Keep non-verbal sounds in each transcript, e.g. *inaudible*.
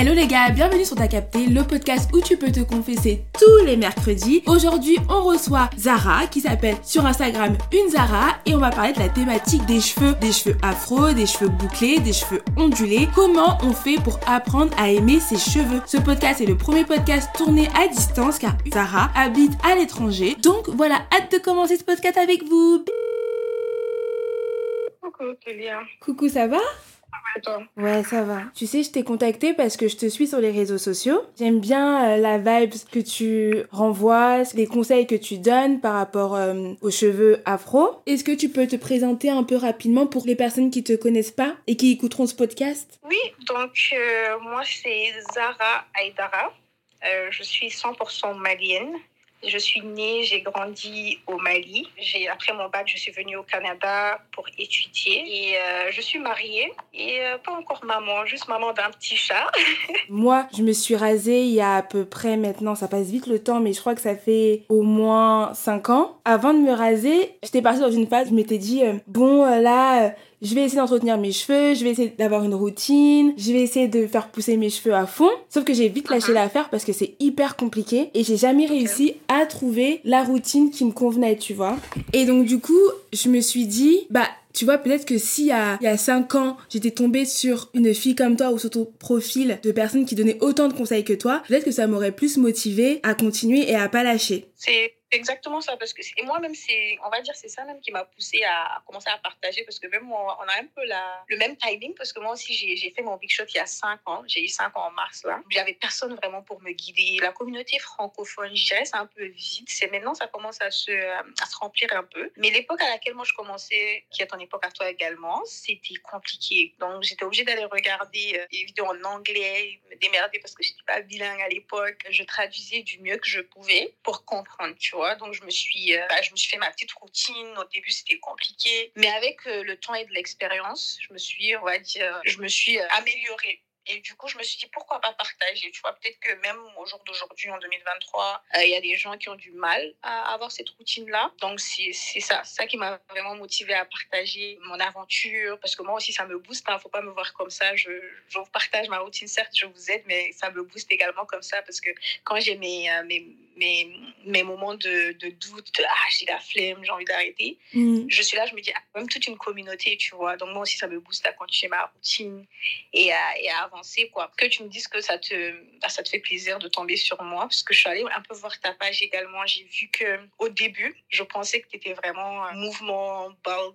Hello les gars, bienvenue sur Ta Capté, le podcast où tu peux te confesser tous les mercredis. Aujourd'hui, on reçoit Zara qui s'appelle sur Instagram une Zara et on va parler de la thématique des cheveux, des cheveux afro, des cheveux bouclés, des cheveux ondulés. Comment on fait pour apprendre à aimer ses cheveux? Ce podcast est le premier podcast tourné à distance car Zara habite à l'étranger. Donc voilà, hâte de commencer ce podcast avec vous. Coucou Kélia. Coucou, ça va? Ouais, ça va. Tu sais, je t'ai contacté parce que je te suis sur les réseaux sociaux. J'aime bien euh, la vibe que tu renvoies, les conseils que tu donnes par rapport euh, aux cheveux afro. Est-ce que tu peux te présenter un peu rapidement pour les personnes qui te connaissent pas et qui écouteront ce podcast? Oui, donc euh, moi c'est Zara Aydara. Je suis 100% malienne. Je suis née, j'ai grandi au Mali. J'ai après mon bac, je suis venue au Canada pour étudier et euh, je suis mariée et euh, pas encore maman, juste maman d'un petit chat. *laughs* Moi, je me suis rasée il y a à peu près maintenant, ça passe vite le temps, mais je crois que ça fait au moins 5 ans. Avant de me raser, j'étais partie dans une phase, je m'étais dit, euh, bon, là, je vais essayer d'entretenir mes cheveux, je vais essayer d'avoir une routine, je vais essayer de faire pousser mes cheveux à fond. Sauf que j'ai vite lâché Mhm. l'affaire parce que c'est hyper compliqué et j'ai jamais réussi à trouver la routine qui me convenait, tu vois. Et donc, du coup, je me suis dit, bah, tu vois, peut-être que si il y a, il y a 5 ans, j'étais tombée sur une fille comme toi ou sur ton profil de personnes qui donnaient autant de conseils que toi, peut-être que ça m'aurait plus motivée à continuer et à pas lâcher. C'est exactement ça parce que et moi même c'est on va dire c'est ça même qui m'a poussé à commencer à partager parce que même moi, on a un peu la le même timing parce que moi aussi j'ai fait mon big shot il y a cinq ans. J'ai eu cinq ans en mars là. J'avais personne vraiment pour me guider. La communauté francophone je dirais c'est un peu vide. C'est maintenant ça commence à se à se remplir un peu. Mais l'époque à laquelle moi je commençais qui est ton époque à toi également c'était compliqué. Donc j'étais obligée d'aller regarder euh, des vidéos en anglais me démerder parce que j'étais pas bilingue à l'époque. Je traduisais du mieux que je pouvais pour comprendre tu vois donc je me suis euh, bah, je me suis fait ma petite routine. Au début c'était compliqué. Mais avec euh, le temps et de l'expérience je me suis on va dire je me suis euh, améliorée et du coup, je me suis dit, pourquoi pas partager Tu vois, peut-être que même au jour d'aujourd'hui, en 2023, euh, il y a des gens qui ont du mal à avoir cette routine-là. Donc, c'est ça, ça qui m'a vraiment motivée à partager mon aventure. Parce que moi aussi, ça me booste. Il ne faut pas me voir comme ça. Je, je partage ma routine, certes, je vous aide, mais ça me booste également comme ça. Parce que quand j'ai mes, euh, mes, mes, mes moments de, de doute, de, ah, j'ai la flemme, j'ai envie d'arrêter, Mm. je suis là, je me dis, ah, même toute une communauté, tu vois. Donc, moi aussi, ça me booste à continuer ma routine et à, et à avancer, quoi. Que tu me dises que ça te, bah, ça te fait plaisir de tomber sur moi, parce que je suis allée un peu voir ta page également. J'ai vu que au début, je pensais que tu étais vraiment un mouvement bald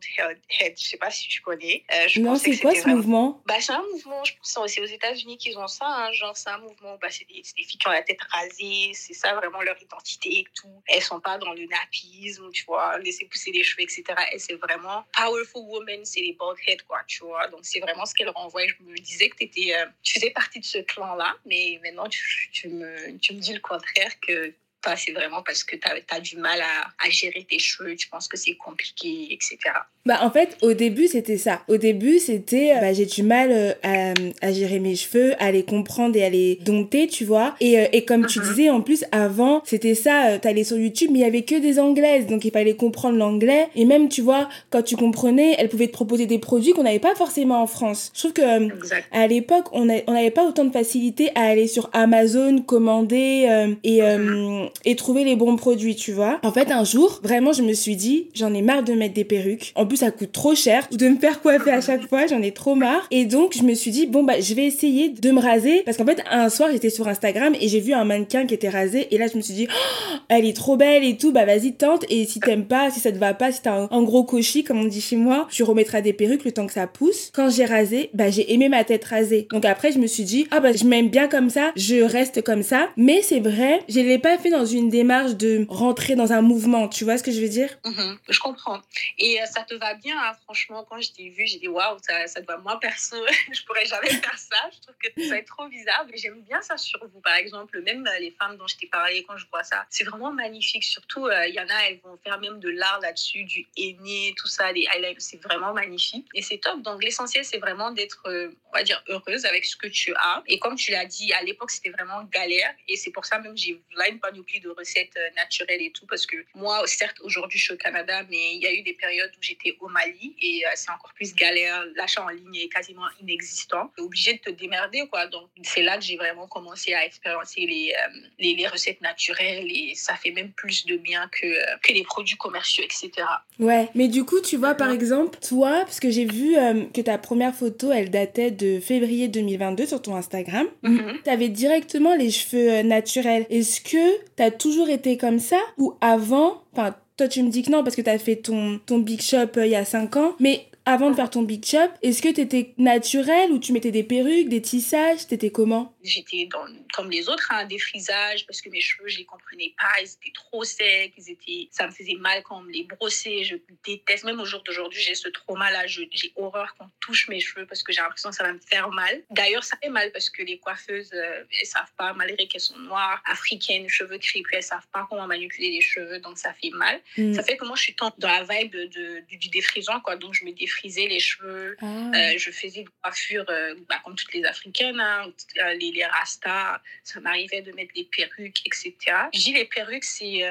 head. Je sais pas si tu connais. Euh, je Non, c'est quoi ce vraiment- mouvement? Bah, c'est un mouvement, je pense, c'est aux États-Unis qu'ils ont ça. hein, genre, c'est un mouvement, bah, c'est des, filles qui ont la tête rasée, c'est ça vraiment leur identité et tout. Elles sont pas dans le napisme, tu vois, laisser pousser les cheveux, etc. Et c'est vraiment powerful woman, c'est les bald head, quoi, tu vois. Donc, c'est vraiment ce qu'elles renvoient. Et je me disais que étais, euh, tu faisais partie de ce clan-là, mais maintenant, tu, me, tu me dis le contraire que. Toi, C'est vraiment parce que tu as, du mal à, à gérer tes cheveux, tu penses que c'est compliqué, etc. Bah en fait au début c'était ça. Au début c'était euh, bah, j'ai du mal euh, à, à gérer mes cheveux, à les comprendre et à les dompter tu vois. Et, euh, et comme tu Mhm. disais en plus avant c'était ça, t'allais sur YouTube mais il y avait que des anglaises donc il fallait comprendre l'anglais. Et même tu vois quand tu comprenais elles pouvaient te proposer des produits qu'on n'avait pas forcément en France. Je trouve que Exact. à l'époque, on a- on n'avait pas autant de facilité à aller sur Amazon, commander euh, et, euh, et trouver les bons produits, tu vois. En fait, un jour, vraiment, je me suis dit, j'en ai marre de mettre des perruques. En plus, ça coûte trop cher de me faire coiffer à chaque fois, j'en ai trop marre. Et donc, je me suis dit, bon, bah, je vais essayer de me raser. Parce qu'en fait, un soir, j'étais sur Instagram et j'ai vu un mannequin qui était rasé. Et là, je me suis dit, Oh, elle est trop belle et tout, bah, vas-y, tente. Et si t'aimes pas, si ça te va pas, si t'as un, gros cochis, comme on dit chez moi, tu remettras des perruques le temps que ça pousse. Quand j'ai rasé, bah, j'ai aimé ma tête rasée. Donc après, je me suis dit, ah, bah, je m'aime bien comme ça, je reste comme ça. Mais c'est vrai, je l'ai pas fait dans une démarche de rentrer dans un mouvement. Tu vois ce que je veux dire? Mhm, je comprends. Et euh, ça te va bien, hein, franchement. Quand je t'ai vu, j'ai dit waouh, ça, ça te va. Moi, perso, *laughs* je pourrais jamais faire ça. Je trouve que ça est trop bizarre. J'aime bien ça sur vous, par exemple. Même euh, les femmes dont je t'ai parlé, quand je vois ça, c'est vraiment magnifique. Surtout, euh, il y en a, elles vont faire même de l'art là-dessus, du henné, tout ça, des highlights. C'est vraiment magnifique. Et c'est top. Donc, l'essentiel, c'est vraiment d'être, on va dire, heureuse avec ce que tu as. Et comme tu l'as dit, à l'époque, c'était vraiment galère. Et c'est pour ça même, j'ai là une panoplie de recettes euh, naturelles et tout, parce que moi, certes, aujourd'hui, je suis au Canada, mais il y a eu des périodes où j'étais au Mali et euh, c'est encore plus galère. L'achat en ligne est quasiment inexistant. Tu es obligé de te démerder, quoi. Donc, c'est là que j'ai vraiment commencé à expérimenter les, les, les, recettes naturelles et ça fait même plus de bien que, que les produits commerciaux, etc. Ouais, mais du coup, tu vois, par exemple, toi, parce que j'ai vu que ta première photo, elle datait de février 2022 sur ton Instagram. Mhm. Tu avais directement les cheveux euh, naturels. Est-ce que tu toujours été comme ça ou avant, enfin, toi tu me dis que non parce que tu as fait ton, ton big shop euh, il y a 5 ans, mais avant de faire ton big shop, est-ce que tu étais naturel ou tu mettais des perruques, des tissages? T'étais comment? J'étais comme les autres, hein, des frisages, parce que mes cheveux, je les comprenais pas, ils étaient trop secs, ils étaient, ça me faisait mal quand on me les brossait, je déteste, même au jour d'aujourd'hui, j'ai ce trauma-là, j'ai horreur qu'on touche mes cheveux parce que j'ai l'impression que ça va me faire mal. D'ailleurs, ça fait mal parce que les coiffeuses, euh, elles savent pas, malgré qu'elles sont noires, africaines, cheveux crépus, elles savent pas comment manipuler les cheveux, donc ça fait mal. Mm. Ça fait que moi, je suis dans la vibe de, du défrisant, quoi, donc je me défrise frisais les cheveux, ah. euh, je faisais des coiffures euh, bah, comme toutes les africaines, hein, euh, les, les rastas, ça m'arrivait de mettre des perruques, etc. Je dis les perruques, c'est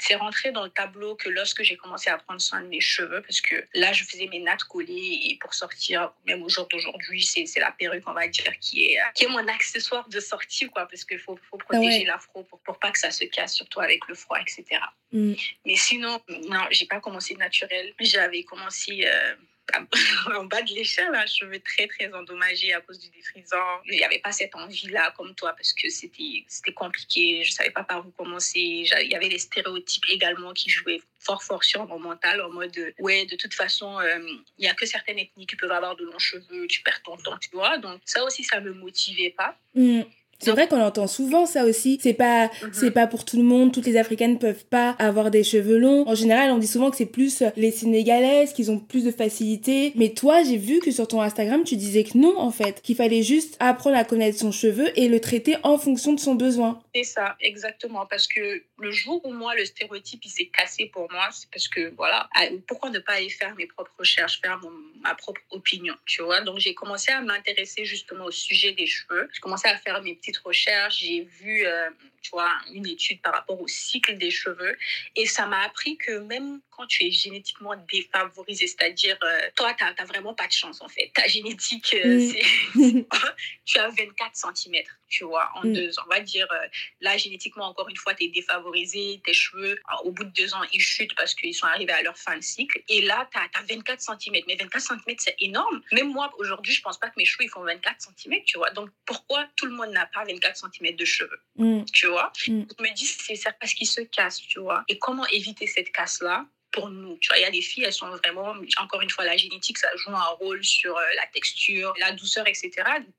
c'est rentré dans le tableau que lorsque j'ai commencé à prendre soin de mes cheveux, parce que là, je faisais mes nattes collées et pour sortir, même au jour d'aujourd'hui, c'est, la perruque, on va dire, qui est, qui est mon accessoire de sortie, quoi, parce qu'il faut, faut protéger l'afro pour, pour pas que ça se casse, surtout avec le froid, etc. Mm. Mais sinon, non, j'ai pas commencé naturel. J'avais commencé *laughs* en bas de l'échelle, un cheveu très, très endommagé à cause du défrisant. Il n'y avait pas cette envie-là comme toi parce que c'était compliqué. Je ne savais pas par où commencer. Il y avait les stéréotypes également qui jouaient fort, fort sur mon mental en mode, ouais, de toute façon, euh, il n'y a que certaines ethnies qui peuvent avoir de longs cheveux, tu perds ton temps, tu vois. Donc, ça aussi, ça ne me motivait pas. Mm. C'est vrai qu'on entend souvent ça aussi. C'est pas, mhm. c'est pas pour tout le monde. Toutes les Africaines peuvent pas avoir des cheveux longs. En général, on dit souvent que c'est plus les Sénégalaises qui ont plus de facilité. Mais toi, j'ai vu que sur ton Instagram, tu disais que non, en fait. Qu'il fallait juste apprendre à connaître son cheveu et le traiter en fonction de son besoin. C'est ça, exactement. Parce que le jour où moi, le stéréotype, il s'est cassé pour moi, c'est parce que, voilà, pourquoi ne pas aller faire mes propres recherches, faire ma propre opinion, tu vois? Donc, j'ai commencé à m'intéresser justement au sujet des cheveux. J'ai commencé à faire mes petits recherche, j'ai vu, euh, tu vois, une étude par rapport au cycle des cheveux. Et ça m'a appris que même quand tu es génétiquement défavorisé, c'est-à-dire, euh, toi, tu n'as vraiment pas de chance, en fait. Ta génétique, euh, c'est... *laughs* tu as 24 cm, tu vois, en mm. deux ans. On va dire, là, génétiquement, encore une fois, tu es défavorisé, tes cheveux, au bout de deux ans, ils chutent parce qu'ils sont arrivés à leur fin de cycle. Et là, tu as, 24 cm. Mais 24 cm, c'est énorme. Même moi, aujourd'hui, je pense pas que mes cheveux, ils font 24 cm, tu vois. Donc, pourquoi tout le monde n'a pas 24 cm de cheveux, mm. tu vois. Mm. Je me dis, c'est ça parce qu'ils se cassent, tu vois. Et comment éviter cette casse-là pour nous. Tu vois, il y a des filles, elles sont vraiment, encore une fois, la génétique, ça joue un rôle sur euh, la texture, la douceur, etc.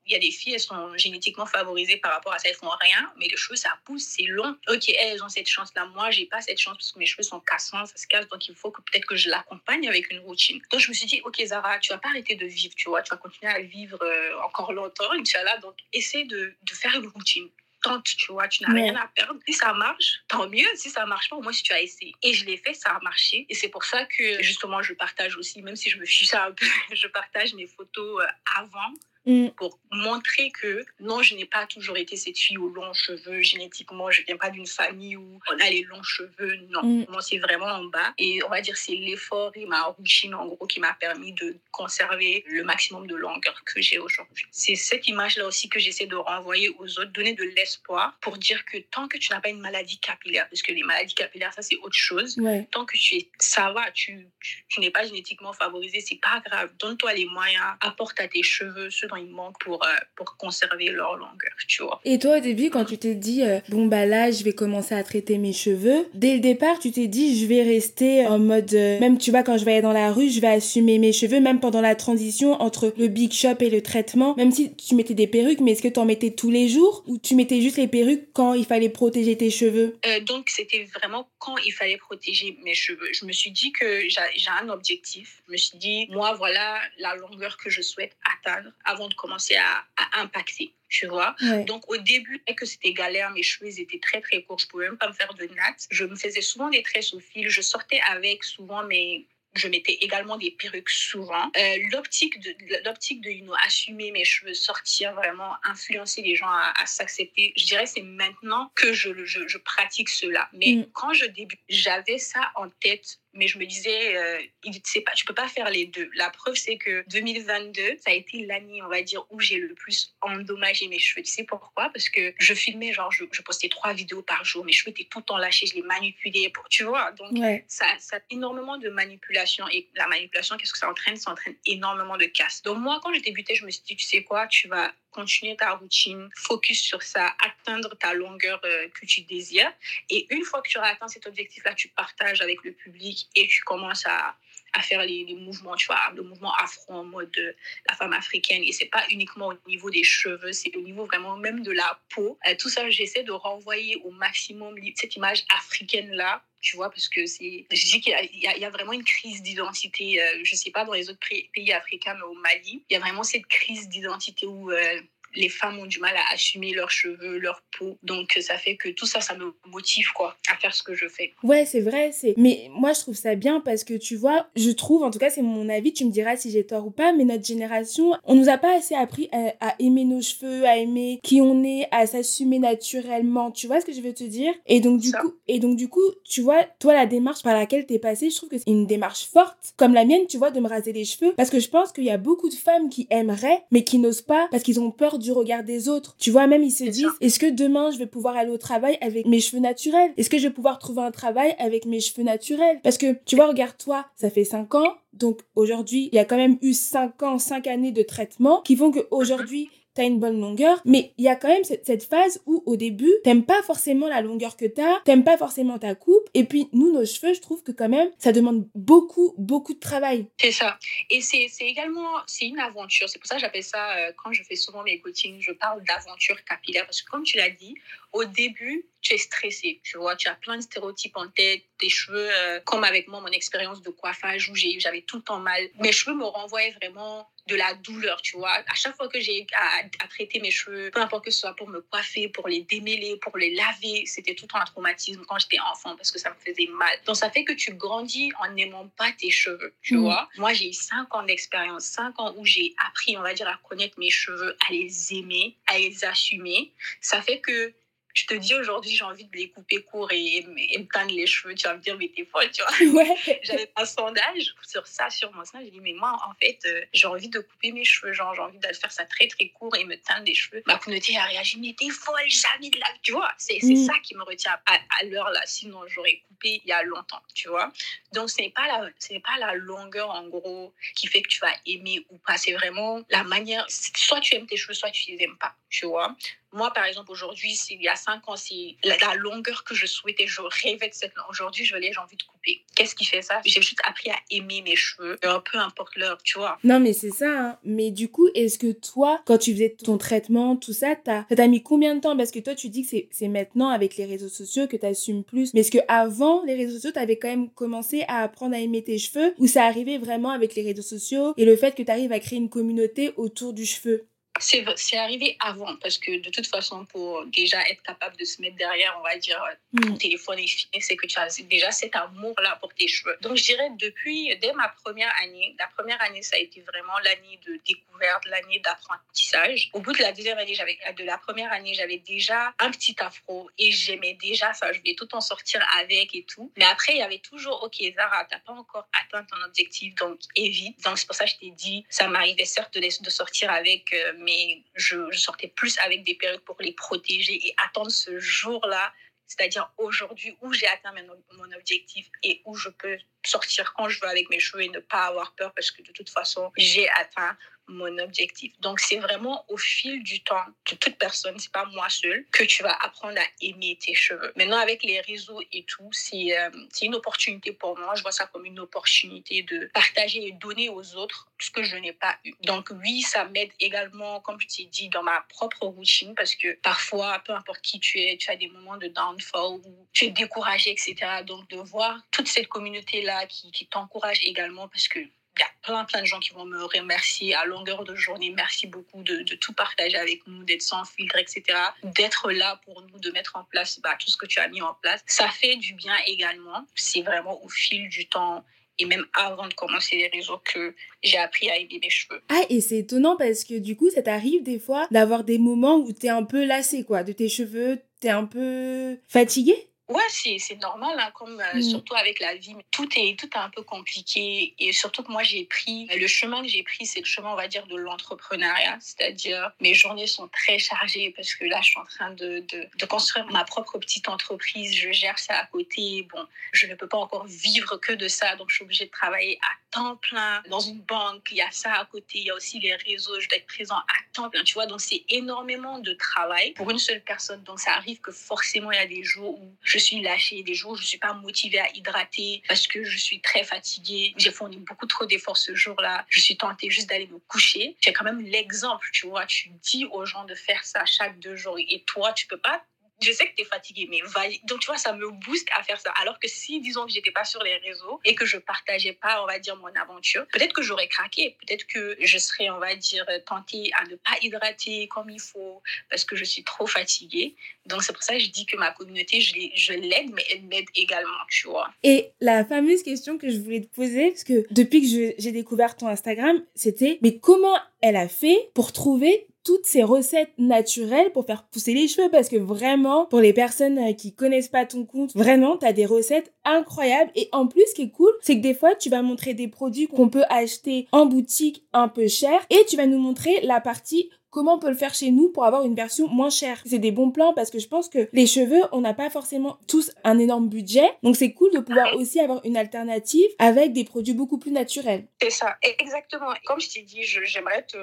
Il y a des filles, elles sont génétiquement favorisées par rapport à ça, elles font rien, mais les cheveux, ça pousse, c'est long. Ok, elles ont cette chance-là. Moi, j'ai pas cette chance parce que mes cheveux sont cassants, ça se casse, donc il faut que peut-être que je l'accompagne avec une routine. Donc je me suis dit, ok, Zara, tu vas pas arrêter de vivre, tu vois, tu vas continuer à vivre euh, encore longtemps, Inch'Allah, donc essaie de, de faire une routine tente, tu vois, tu n'as rien à perdre. Si ça marche, tant mieux. Si ça marche pas, au moins si tu as essayé. Et je l'ai fait, ça a marché. Et c'est pour ça que justement, je partage aussi, même si je me fiche un peu, *laughs* je partage mes photos euh, avant Mm. pour montrer que non, je n'ai pas toujours été cette fille aux longs cheveux. Génétiquement, je viens pas d'une famille où on a les longs cheveux. Non, mm. moi, c'est vraiment en bas. Et on va dire c'est l'effort et ma routine, en gros, qui m'a permis de conserver le maximum de longueur que j'ai aujourd'hui. C'est cette image-là aussi que j'essaie de renvoyer aux autres, donner de l'espoir pour dire que tant que tu n'as pas une maladie capillaire, parce que les maladies capillaires, ça, c'est autre chose. Tant que tu es, ça va, tu, tu, n'es pas génétiquement favorisé, c'est pas grave. Donne-toi les moyens, apporte à tes cheveux ce il manque pour, euh, pour conserver leur longueur, tu vois. Et toi, au début, quand tu t'es dit, euh, bon, bah là, je vais commencer à traiter mes cheveux, dès le départ, tu t'es dit, je vais rester en mode, euh, même tu vois, quand je vais aller dans la rue, je vais assumer mes cheveux, même pendant la transition entre le big shop et le traitement, même si tu mettais des perruques, mais est-ce que tu en mettais tous les jours ou tu mettais juste les perruques quand il fallait protéger tes cheveux? Donc, c'était vraiment quand il fallait protéger mes cheveux. Je me suis dit que j'ai un objectif. Je me suis dit, moi, voilà la longueur que je souhaite atteindre avant de commencer à, impacter tu vois. Donc au début, que c'était galère, mes cheveux étaient très très courts, je pouvais même pas me faire de nattes. Je me faisais souvent des tresses au fil, je sortais avec souvent mes je mettais également des perruques souvent. Euh, l'optique de, l'optique de you know, assumer mes cheveux, sortir vraiment, influencer les gens à, s'accepter, je dirais c'est maintenant que je, je, je pratique cela. Mais mm. quand je débute, j'avais ça en tête mais je me disais, euh, il, pas, tu peux pas faire les deux. La preuve, c'est que 2022, ça a été l'année, on va dire, où j'ai le plus endommagé mes cheveux. Tu sais pourquoi? Parce que je filmais, genre, je, je, postais trois vidéos par jour, mes cheveux étaient tout le temps lâchés, je les manipulais, pour, tu vois. Donc, ça, ça a énormément de manipulation. Et la manipulation, qu'est-ce que ça entraîne? Ça entraîne énormément de casse. Donc, moi, quand j'ai débuté, je me suis dit, tu sais quoi, tu vas continuer ta routine, focus sur ça, atteindre ta longueur euh, que tu désires. Et une fois que tu auras atteint cet objectif-là, tu partages avec le public et tu commences à, à faire les, mouvements, tu vois, le mouvement afro en mode de la femme africaine. Et c'est pas uniquement au niveau des cheveux, c'est au niveau vraiment même de la peau. Euh, tout ça, j'essaie de renvoyer au maximum cette image africaine-là tu vois, parce que c'est, je dis qu'il y, y, a vraiment une crise d'identité, euh, je sais pas dans les autres pays africains, mais au Mali, il y a vraiment cette crise d'identité où euh, les femmes ont du mal à assumer leurs cheveux, leur peau. Donc ça fait que tout ça, ça me motive quoi à faire ce que je fais. Ouais, c'est vrai. C'est. Mais moi, je trouve ça bien parce que tu vois, je trouve, en tout cas, c'est mon avis. Tu me diras si j'ai tort ou pas, mais notre génération, on nous a pas assez appris à, aimer nos cheveux, à aimer qui on est, à s'assumer naturellement. Tu vois ce que je veux te dire? Et donc du coup, et donc du coup, tu vois, toi, la démarche par laquelle t'es passée, je trouve que c'est une démarche forte, comme la mienne, tu vois, de me raser les cheveux, parce que je pense qu'il y a beaucoup de femmes qui aimeraient, mais qui n'osent pas parce qu'ils ont peur du regard des autres. Tu vois, même ils se disent, est-ce que demain je vais pouvoir aller au travail avec mes cheveux naturels? Est-ce que je vais pouvoir trouver un travail avec mes cheveux naturels? Parce que, tu vois, regarde-toi, ça fait 5 ans, donc aujourd'hui, il y a quand même eu 5 ans, 5 années de traitement qui font qu'aujourd'hui, t'as une bonne longueur, mais il y a quand même cette, phase où au début, t'aimes pas forcément la longueur que t'as, t'aimes pas forcément ta coupe, et puis nous, nos cheveux, je trouve que quand même, ça demande beaucoup, beaucoup de travail. C'est ça. Et c'est également, c'est une aventure. C'est pour ça que j'appelle ça, euh, quand je fais souvent mes coachings, je parle d'aventure capillaire, parce que comme tu l'as dit, au début, tu es stressé, tu vois, tu as plein de stéréotypes en tête, tes cheveux, euh, comme avec moi, mon expérience de coiffage où j'avais tout le temps mal. Mes cheveux me renvoyaient vraiment de la douleur, tu vois. À chaque fois que j'ai à, traiter mes cheveux, peu importe que ce soit pour me coiffer, pour les démêler, pour les laver, c'était tout un traumatisme quand j'étais enfant parce que ça me faisait mal. Donc ça fait que tu grandis en n'aimant pas tes cheveux, tu mm. vois. Moi, j'ai eu 5 ans d'expérience, 5 ans où j'ai appris, on va dire, à connaître mes cheveux, à les aimer, à les assumer. Ça fait que je te dis aujourd'hui, j'ai envie de les couper court et, me teindre les cheveux, tu vas me dire, mais t'es folle, tu vois. *laughs* Ouais. *laughs* J'avais un sondage sur ça, sur mon sein. J'ai dit, mais moi, en fait, euh, j'ai envie de couper mes cheveux, genre, j'ai envie de faire ça très, très court et me teindre les cheveux. Ma communauté a réagi, mais t'es folle, jamais de la. Tu vois, c'est mm. ça qui me retient à, à l'heure là. Sinon, j'aurais coupé il y a longtemps, tu vois. Donc, ce n'est pas, la, pas la longueur, en gros, qui fait que tu vas aimer ou pas. C'est vraiment la manière. Soit tu aimes tes cheveux, soit tu les aimes pas, tu vois. Moi, par exemple, aujourd'hui, il y a cinq ans, c'est la, longueur que je souhaitais, je rêvais de cette longueur. Aujourd'hui, je l'ai, j'ai envie de couper. Qu'est-ce qui fait ça? J'ai juste appris à aimer mes cheveux, peu importe l'heure, tu vois. Non, mais c'est ça. Hein. Mais du coup, est-ce que toi, quand tu faisais ton traitement, tout ça, ça t'a mis combien de temps? Parce que toi, tu dis que c'est maintenant avec les réseaux sociaux que tu assumes plus. Mais est-ce que avant les réseaux sociaux, tu avais quand même commencé à apprendre à aimer tes cheveux? Ou ça arrivait vraiment avec les réseaux sociaux et le fait que tu arrives à créer une communauté autour du cheveu? C'est arrivé avant, parce que de toute façon, pour déjà être capable de se mettre derrière, on va dire, ton mm. téléphone est fini, c'est que tu as déjà cet amour-là pour tes cheveux. Donc, je dirais, depuis, dès ma première année, la première année, ça a été vraiment l'année de découverte, l'année d'apprentissage. Au bout de la deuxième année, j'avais, de la première année, j'avais déjà un petit afro et j'aimais déjà ça. Je voulais tout en sortir avec et tout. Mais après, il y avait toujours, OK, Zara, t'as pas encore atteint ton objectif, donc évite. Donc, c'est pour ça que je t'ai dit, ça m'arrivait certes de, de sortir avec euh, mais je, sortais plus avec des perruques pour les protéger et attendre ce jour-là, c'est-à-dire aujourd'hui où j'ai atteint mon, objectif et où je peux sortir quand je veux avec mes cheveux et ne pas avoir peur parce que de toute façon, j'ai atteint mon objectif. Donc, c'est vraiment au fil du temps de toute personne, c'est pas moi seule, que tu vas apprendre à aimer tes cheveux. Maintenant, avec les réseaux et tout, c'est euh, une opportunité pour moi. Je vois ça comme une opportunité de partager et donner aux autres ce que je n'ai pas eu. Donc, oui, ça m'aide également, comme je t'ai dit, dans ma propre routine parce que parfois, peu importe qui tu es, tu as des moments de downfall où tu es découragé, etc. Donc, de voir toute cette communauté-là qui, qui t'encourage également parce que il y a plein, plein de gens qui vont me remercier à longueur de journée. Merci beaucoup de, de tout partager avec nous, d'être sans filtre, etc. D'être là pour nous, de mettre en place bah, tout ce que tu as mis en place. Ça fait du bien également. C'est vraiment au fil du temps et même avant de commencer les réseaux que j'ai appris à aimer mes cheveux. Ah, et c'est étonnant parce que du coup, ça t'arrive des fois d'avoir des moments où t'es un peu lassé, quoi, de tes cheveux, t'es un peu fatigué? Ouais, c'est normal, hein, comme euh, mm. surtout avec la vie. Tout est, tout est un peu compliqué. Et surtout que moi, j'ai pris, le chemin que j'ai pris, c'est le chemin, on va dire, de l'entrepreneuriat. C'est-à-dire, mes journées sont très chargées parce que là, je suis en train de, de, de, construire ma propre petite entreprise. Je gère ça à côté. Bon, je ne peux pas encore vivre que de ça. Donc, je suis obligée de travailler à temps plein dans une banque. Il y a ça à côté. Il y a aussi les réseaux. Je dois être présent à temps plein, tu vois. Donc, c'est énormément de travail pour une seule personne. Donc, ça arrive que forcément, il y a des jours où je suis lâchée, des jours je suis pas motivée à hydrater parce que je suis très fatiguée. J'ai fourni beaucoup trop d'efforts ce jour-là. Je suis tentée juste d'aller me coucher. J'ai quand même l'exemple, tu vois. Tu dis aux gens de faire ça chaque deux jours et toi, tu peux pas je sais que tu es fatigué, mais va... Donc, tu vois, ça me booste à faire ça. Alors que si, disons que j'étais pas sur les réseaux et que je partageais pas, on va dire, mon aventure, peut-être que j'aurais craqué. Peut-être que je serais, on va dire, tentée à ne pas hydrater comme il faut parce que je suis trop fatiguée. Donc, c'est pour ça que je dis que ma communauté, je l'aide, mais elle m'aide également, tu vois. Et la fameuse question que je voulais te poser, parce que depuis que j'ai découvert ton Instagram, c'était, mais comment elle a fait pour trouver toutes ces recettes naturelles pour faire pousser les cheveux parce que vraiment pour les personnes euh, qui connaissent pas ton compte vraiment tu as des recettes incroyables et en plus ce qui est cool c'est que des fois tu vas montrer des produits qu'on peut acheter en boutique un peu cher et tu vas nous montrer la partie comment on peut le faire chez nous pour avoir une version moins chère. C'est des bons plans parce que je pense que les cheveux, on n'a pas forcément tous un énorme budget. Donc c'est cool de pouvoir aussi avoir une alternative avec des produits beaucoup plus naturels. C'est ça, exactement. Comme je t'ai dit, j'aimerais te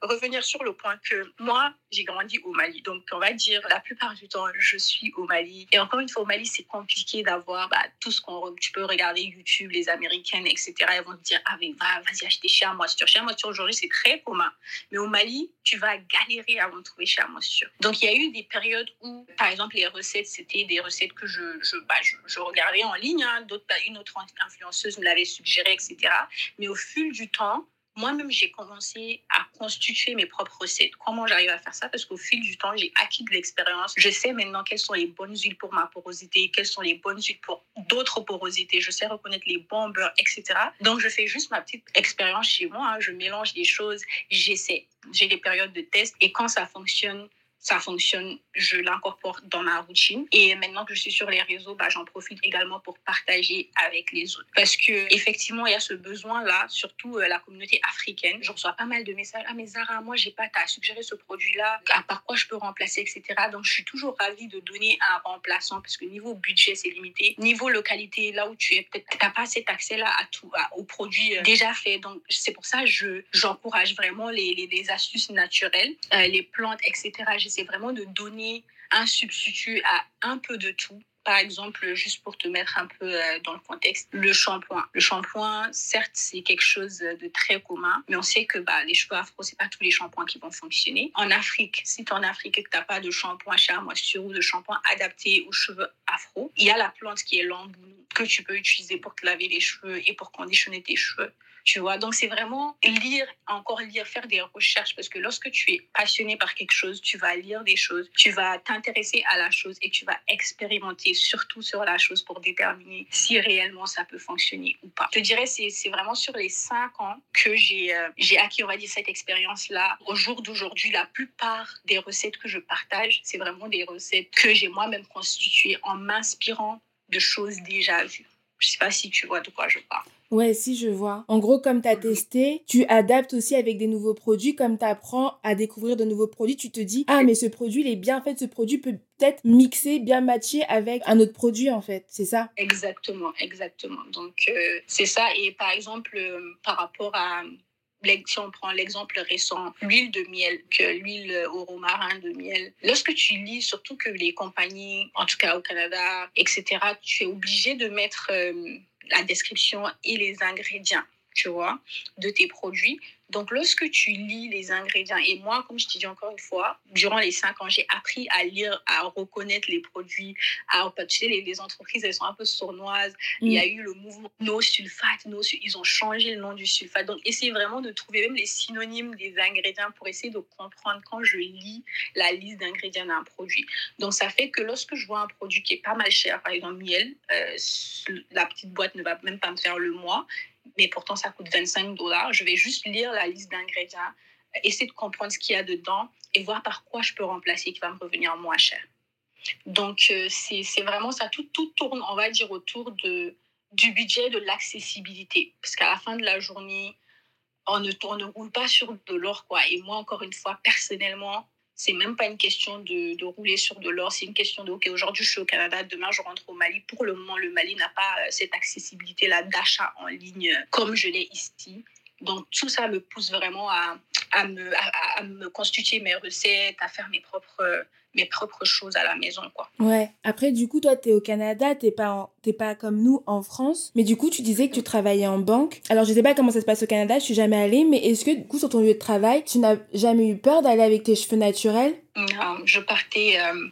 revenir sur le point que moi, j'ai grandi au Mali. Donc, on va dire, la plupart du temps, je suis au Mali. Et encore une fois, au Mali, c'est compliqué d'avoir bah, tout ce qu'on... Tu peux regarder YouTube, les Américaines, etc. Elles vont te dire, ah, mais va, vas-y acheter chez Amoisture. Chez Amoisture, aujourd'hui, c'est très commun. Mais au Mali, tu vas galérer avant de trouver chez Amoisture. Donc, il y a eu des périodes où, par exemple, les recettes, c'était des recettes que je, je, bah, je, regardais en ligne. Hein. Bah, une autre influenceuse me l'avait suggéré, etc. Mais au fil du temps, moi-même, j'ai commencé à constituer mes propres recettes. Comment j'arrive à faire ça? Parce qu'au fil du temps, j'ai acquis de l'expérience. Je sais maintenant quelles sont les bonnes huiles pour ma porosité, quelles sont les bonnes huiles pour d'autres porosités. Je sais reconnaître les bons beurres, etc. Donc, je fais juste ma petite expérience chez moi. Hein. Je mélange des choses, j'essaie. J'ai des périodes de test et quand ça fonctionne, ça fonctionne, je l'incorpore dans ma routine. Et maintenant que je suis sur les réseaux, bah, j'en profite également pour partager avec les autres. Parce que effectivement, il y a ce besoin-là, surtout euh, la communauté africaine. Je reçois pas mal de messages. Ah, mais Zara, moi, j'ai pas, à suggéré ce produit-là. À par quoi je peux remplacer, etc. Donc, je suis toujours ravie de donner un remplaçant parce que niveau budget, c'est limité. Niveau localité, là où tu es, peut-être t'as pas cet accès-là à tout, aux produits euh, déjà faits. Donc, c'est pour ça que j'encourage vraiment les, les, astuces naturelles, euh, les plantes, etc c'est vraiment de donner un substitut à un peu de tout. Par exemple, juste pour te mettre un peu euh, dans le contexte, le shampoing. Le shampoing, certes, c'est quelque chose de très commun, mais on sait que bah, les cheveux afro, c'est pas tous les shampoings qui vont fonctionner. En Afrique, si tu en Afrique et que tu n'as pas de shampoing chez moisture ou de shampoing adapté aux cheveux afro, il y a la plante qui est l'ambou que tu peux utiliser pour te laver les cheveux et pour conditionner tes cheveux tu vois. Donc, c'est vraiment lire, encore lire, faire des recherches, parce que lorsque tu es passionné par quelque chose, tu vas lire des choses, tu vas t'intéresser à la chose et tu vas expérimenter surtout sur la chose pour déterminer si réellement ça peut fonctionner ou pas. Je te dirais, c'est vraiment sur les cinq ans que j'ai euh, j'ai acquis, on va dire, cette expérience-là. Au jour d'aujourd'hui, la plupart des recettes que je partage, c'est vraiment des recettes que j'ai moi-même constituées en m'inspirant de choses déjà vues. Je sais pas si tu vois de quoi je parle. Ouais, si, je vois. En gros, comme tu as testé, tu adaptes aussi avec des nouveaux produits. Comme tu apprends à découvrir de nouveaux produits, tu te dis, ah, mais ce produit, il est bien fait. Ce produit peut peut-être mixer, bien matcher avec un autre produit, en fait. C'est ça? Exactement, exactement. Donc, euh, c'est ça. Et par exemple, euh, par rapport à si on prend l'exemple récent, l'huile de miel, que l'huile au romarin de miel, lorsque tu lis, surtout que les compagnies, en tout cas au Canada, etc., tu es obligé de mettre euh, la description et les ingrédients. Tu vois, de tes produits. Donc, lorsque tu lis les ingrédients, et moi, comme je te dis encore une fois, durant les cinq ans, j'ai appris à lire, à reconnaître les produits. À, tu sais, les, entreprises, elles sont un peu sournoises. Il y a mm. eu le mouvement no sulfate, no, ils ont changé le nom du sulfate. Donc, essayer vraiment de trouver même les synonymes des ingrédients pour essayer de comprendre quand je lis la liste d'ingrédients d'un produit. Donc, ça fait que lorsque je vois un produit qui est pas mal cher, par exemple miel, euh, la petite boîte ne va même pas me faire le mois mais pourtant ça coûte 25 dollars. Je vais juste lire la liste d'ingrédients, essayer de comprendre ce qu'il y a dedans et voir par quoi je peux remplacer qui va me revenir moins cher. Donc, euh, c'est vraiment ça. Tout, tout tourne, on va dire, autour de, du budget, de l'accessibilité. Parce qu'à la fin de la journée, on ne, on ne roule pas sur de l'or. Et moi, encore une fois, personnellement, c'est même pas une question de, de rouler sur de l'or, c'est une question de, OK, aujourd'hui je suis au Canada, demain je rentre au Mali. Pour le moment, le Mali n'a pas euh, cette accessibilité-là d'achat en ligne comme je l'ai ici. Donc tout ça me pousse vraiment à, à, me, à, me constituer mes recettes, à faire mes propres, mes propres choses à la maison, quoi. Ouais. Après, du coup, toi, tu es au Canada, t'es pas, pas comme nous en France. Mais du coup, tu disais que tu travaillais en banque. Alors, je sais pas comment ça se passe au Canada, je suis jamais allée, mais est-ce que, du coup, sur ton lieu de travail, tu n'as jamais eu peur d'aller avec tes cheveux naturels? Non, je partais. Euh,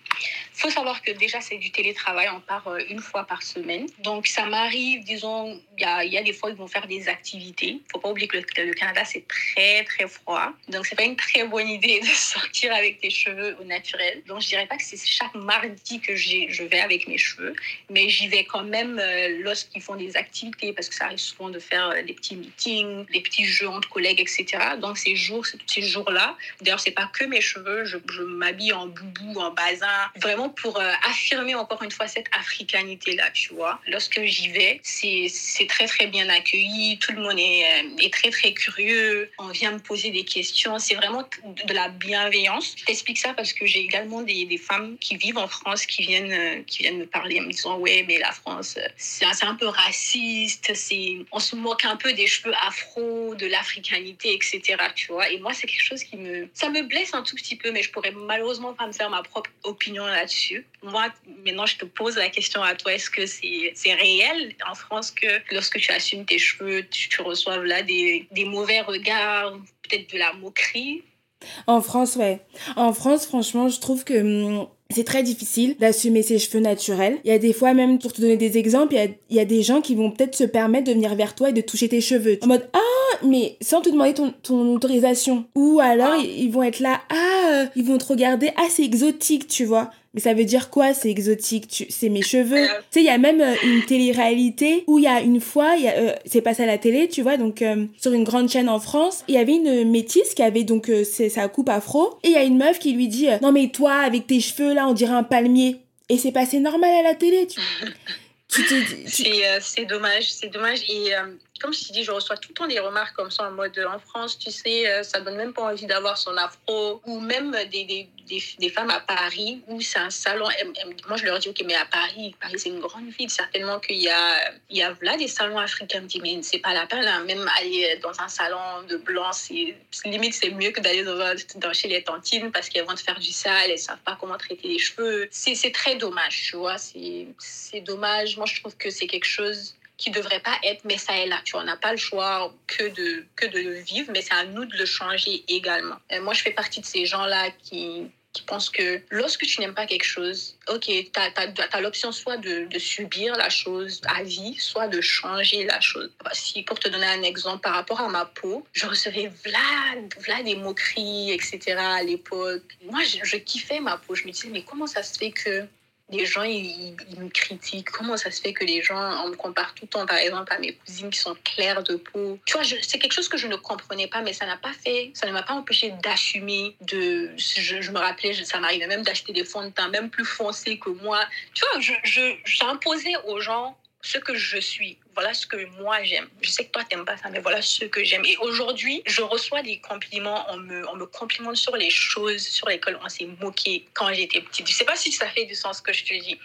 faut savoir que déjà, c'est du télétravail. On part euh, une fois par semaine. Donc, ça m'arrive, disons, il y a, y a, des fois, ils vont faire des activités. faut pas oublier que le, Canada, c'est très, très froid. Donc, c'est pas une très bonne idée *laughs* de sortir avec tes cheveux au naturel. Donc, je dirais pas que c'est chaque mardi que je vais avec mes cheveux. Mais j'y vais quand même euh, lorsqu'ils font des activités parce que ça arrive souvent de faire euh, des petits meetings, des petits jeux entre collègues, etc. Donc, ces jours, ces jours-là, d'ailleurs, c'est pas que mes cheveux. Je, m'habille en boubou, en bazin. Vraiment pour euh, affirmer encore une fois cette africanité-là, tu vois. Lorsque j'y vais, c'est très, très bien accueilli. Tout le monde est, est, très, très curieux. On vient me poser des questions. C'est vraiment de la bienveillance. Je t'explique ça parce que j'ai également des, femmes qui vivent en France qui viennent, euh, qui viennent me parler en me disant Ouais, mais la France, c'est un, un, peu raciste. On se moque un peu des cheveux afro, de l'africanité, etc. Tu vois. Et moi, c'est quelque chose qui me. Ça me blesse un tout petit peu, mais je pourrais malheureusement pas me faire ma propre opinion là-dessus. Moi, maintenant, je te pose la question à toi. Est-ce que c'est réel en France que lorsque tu assumes tes cheveux, tu, tu reçoives là des, des mauvais regards, peut-être de la moquerie? En France, ouais. En France, franchement, je trouve que hum, c'est très difficile d'assumer ses cheveux naturels. Il y a des fois même, pour te donner des exemples, il y a, il y a des gens qui vont peut-être se permettre de venir vers toi et de toucher tes cheveux. En mode, ah, mais sans te demander ton, ton autorisation. Ou alors, ah. ils, vont être là, ah, euh, ils vont te regarder, ah, c'est exotique, tu vois. Mais ça veut dire quoi, c'est exotique? Tu... C'est mes cheveux? Euh. Tu sais, il y a même euh, une télé-réalité où il y a une fois, y a, euh, c'est passé à la télé, tu vois, donc sur une grande chaîne en France, il y avait une métisse qui avait donc sa coupe afro. Et il y a une meuf qui lui dit Non, mais toi, avec tes cheveux là, on dirait un palmier. Et c'est passé normal à la télé, tu, *laughs* tu te C'est dommage, c'est dommage. Et comme je t'ai dit, je reçois tout le temps des remarques comme ça en mode en France, tu sais, ça donne même pas envie d'avoir son afro. Ou même des, des des, femmes à Paris où c'est un salon. Moi, je leur dis, OK, mais à Paris, Paris, c'est une grande ville. Certainement qu'il y a, il y a là des salons africains. Je me dis, mais c'est pas la peine, hein. même aller dans un salon de blanc, c'est limite, c'est mieux que d'aller dans, chez les tantines parce qu'elles vont te faire du sale, elles savent pas comment traiter les cheveux. C'est très dommage, tu vois. C'est dommage. Moi, je trouve que c'est quelque chose qui devrait pas être, mais ça est là. Tu vois, on pas le choix que de, que de le vivre, mais c'est à nous de le changer également. moi, je fais partie de ces gens-là qui, qui pensent que lorsque tu n'aimes pas quelque chose, ok, tu as, l'option soit de, de, subir la chose à vie, soit de changer la chose. Si, pour te donner un exemple, par rapport à ma peau, je recevais v'là, des moqueries, etc. à l'époque. Moi, je, je kiffais ma peau. Je me disais, mais comment ça se fait que les gens, ils, me critiquent. Comment ça se fait que les gens, on me compare tout le temps, par exemple, à mes cousines qui sont claires de peau? Tu vois, c'est quelque chose que je ne comprenais pas, mais ça n'a pas fait, ça ne m'a pas empêché d'assumer. De, je, me rappelais, ça m'arrivait même d'acheter des fonds de teint même plus foncés que moi. Tu vois, j'imposais je, aux gens ce que je suis. Voilà ce que moi j'aime. Je sais que toi, t'aimes pas ça, mais voilà ce que j'aime. Et aujourd'hui, je reçois des compliments. On me, on me complimente sur les choses sur lesquelles on s'est moqué quand j'étais petite. Je sais pas si ça fait du sens que je te dis.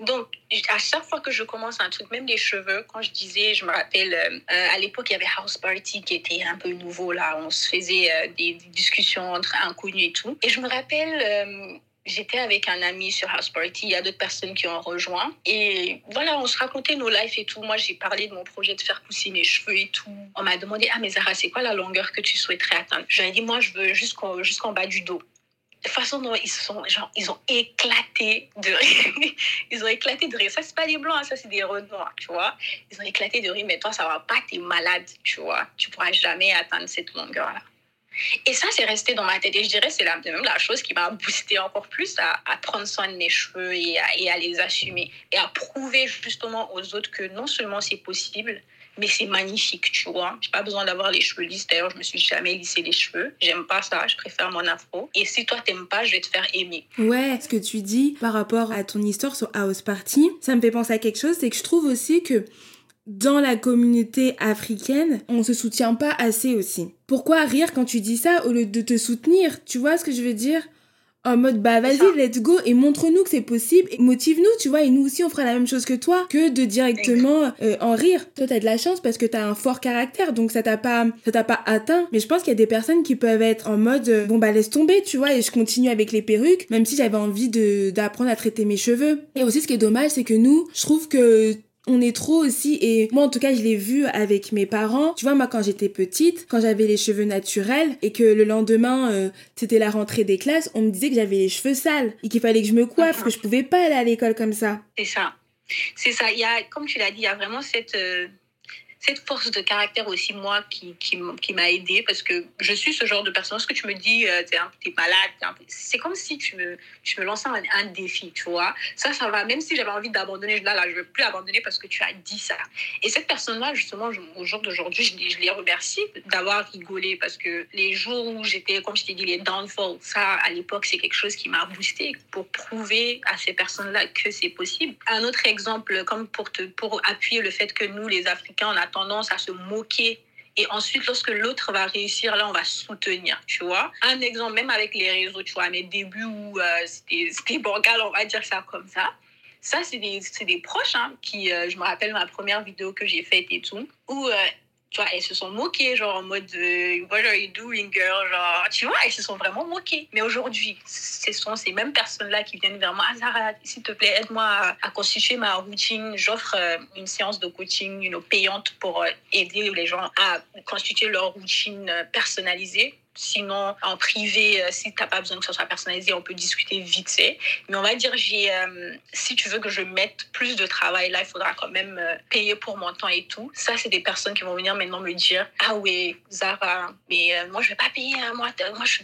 Donc, à chaque fois que je commence un truc, même les cheveux, quand je disais, je me rappelle, euh, à l'époque, il y avait House Party qui était un peu nouveau là. On se faisait euh, des, discussions entre inconnus et tout. Et je me rappelle, euh, j'étais avec un ami sur House Party. Il y a d'autres personnes qui ont rejoint. Et voilà, on se racontait nos lives et tout. Moi, j'ai parlé de mon projet de faire pousser mes cheveux et tout. On m'a demandé, ah, mais Zara, c'est quoi la longueur que tu souhaiterais atteindre J'avais dit, moi, je veux jusqu'en jusqu'en bas du dos de façon dont ils sont genre ils ont éclaté de rire *laughs* ils ont éclaté de rire ça c'est pas des blancs hein, ça c'est des renois tu vois ils ont éclaté de rire mais toi ça va pas t'es malade tu vois tu pourras jamais atteindre cette longueur là et ça, c'est resté dans ma tête. Et je dirais, c'est même la chose qui m'a boosté encore plus à, prendre soin de mes cheveux et à, les assumer. Et à prouver justement aux autres que non seulement c'est possible, mais c'est magnifique, tu vois. J'ai pas besoin d'avoir les cheveux lisses. D'ailleurs, je me suis jamais lissé les cheveux. J'aime pas ça. Je préfère mon afro. Et si toi t'aimes pas, je vais te faire aimer. Ouais, ce que tu dis par rapport à ton histoire sur House Party, ça me fait penser à quelque chose. C'est que je trouve aussi que dans la communauté africaine, on se soutient pas assez aussi. Pourquoi rire quand tu dis ça au lieu de te soutenir? Tu vois ce que je veux dire? En mode bah vas-y let's go et montre-nous que c'est possible et motive-nous tu vois et nous aussi on fera la même chose que toi que de directement euh, en rire. Toi t'as de la chance parce que t'as un fort caractère donc ça t'a pas ça t'a pas atteint. Mais je pense qu'il y a des personnes qui peuvent être en mode euh, bon bah laisse tomber tu vois et je continue avec les perruques même si j'avais envie de d'apprendre à traiter mes cheveux. Et aussi ce qui est dommage c'est que nous je trouve que on est trop aussi et moi en tout cas je l'ai vu avec mes parents. Tu vois moi quand j'étais petite quand j'avais les cheveux naturels et que le lendemain euh, c'était la rentrée des classes on me disait que j'avais les cheveux sales et qu'il fallait que je me coiffe que je pouvais pas aller à l'école comme ça. C'est ça. C'est ça. Il y a comme tu l'as dit il y a vraiment cette euh, cette force de caractère aussi, moi, qui, qui, m'a aidé parce que je suis ce genre de personne. Ce que tu me dis, euh, tu es, malade, c'est comme si tu me, tu me lançais un, défi, tu vois. Ça, ça va. Même si j'avais envie d'abandonner, là, là, je ne veux plus abandonner parce que tu as dit ça. Et cette personne-là, justement, au jour d'aujourd'hui, je, je les remercie d'avoir rigolé parce que les jours où j'étais, comme je t'ai dit, les downfalls, ça, à l'époque, c'est quelque chose qui m'a boosté pour prouver à ces personnes-là que c'est possible. Un autre exemple, comme pour, te, pour appuyer le fait que nous, les Africains, on a tendance à se moquer et ensuite, lorsque l'autre va réussir, là, on va soutenir, tu vois. Un exemple, même avec les réseaux, tu vois, mes débuts où euh, *laughs* c'était bancal, on va dire ça comme ça. Ça, c'est des, des, proches hein, qui, euh, je me rappelle ma première vidéo que j'ai faite et tout, où euh, tu vois, elles se sont moquées, genre en mode What are you doing, girl? Genre, tu vois, elles se sont vraiment moquées. Mais aujourd'hui, ce sont ces mêmes personnes-là qui viennent vers moi. Ah, Zara, s'il te plaît, aide-moi à, constituer ma routine. J'offre euh, une séance de coaching you know, payante pour euh, aider les gens à constituer leur routine euh, personnalisée Sinon, en privé, euh, si tu n'as pas besoin que ça soit personnalisé, on peut discuter vite fait. Mais on va dire, j'ai, euh, si tu veux que je mette plus de travail là, il faudra quand même euh, payer pour mon temps et tout. Ça, c'est des personnes qui vont venir maintenant me dire Ah oui, Zara, mais moi, je vais pas payer. Hein, moi, moi, je,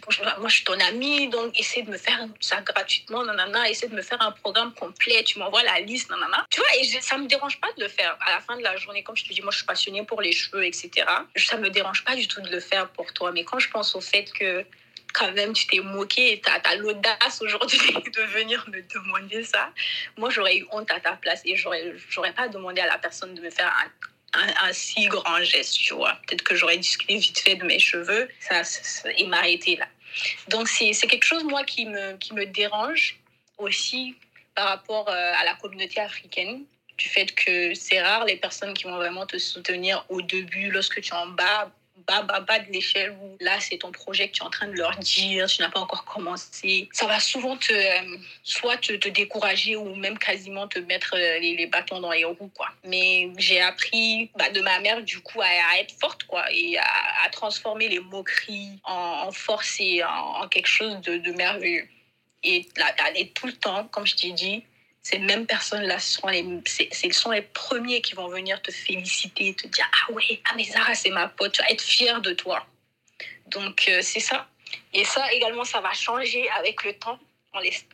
je suis ton amie, donc essaie de me faire ça gratuitement, nanana, essaie de me faire un programme complet, tu m'envoies la liste, nanana. Tu vois, et ça me dérange pas de le faire. À la fin de la journée, comme je te dis, moi, je suis passionnée pour les cheveux, etc. Ça me dérange pas du tout de le faire pour toi. Mais quand je pense fait que quand même tu t'es moqué et tu as, l'audace aujourd'hui *laughs* de venir me demander ça, moi j'aurais eu honte à ta place et j'aurais, pas demandé à la personne de me faire un, un, si grand geste, tu vois. Peut-être que j'aurais discuté vite fait de mes cheveux, ça, ça il m'a arrêté là. Donc c'est, c'est quelque chose, moi, qui me, qui me dérange aussi par rapport euh, à la communauté africaine du fait que c'est rare les personnes qui vont vraiment te soutenir au début lorsque tu es en bas bas, bas, bas de l'échelle où là, c'est ton projet que tu es en train de leur dire, tu n'as pas encore commencé. Ça va souvent te, euh, soit te, décourager ou même quasiment te mettre euh, les, bâtons dans les roues, quoi. Mais j'ai appris bah, de ma mère, du coup, à, être forte, quoi, et à, transformer les moqueries en, force et en, quelque chose de, merveilleux. Et d'aller tout le temps, comme je t'ai dit, ces mêmes personnes-là, sont les, ce sont les premiers qui vont venir te féliciter, te dire Ah ouais, ah mais Zara, c'est ma pote, tu vas être fière de toi. Donc, euh, c'est ça. Et ça également, ça va changer avec le temps.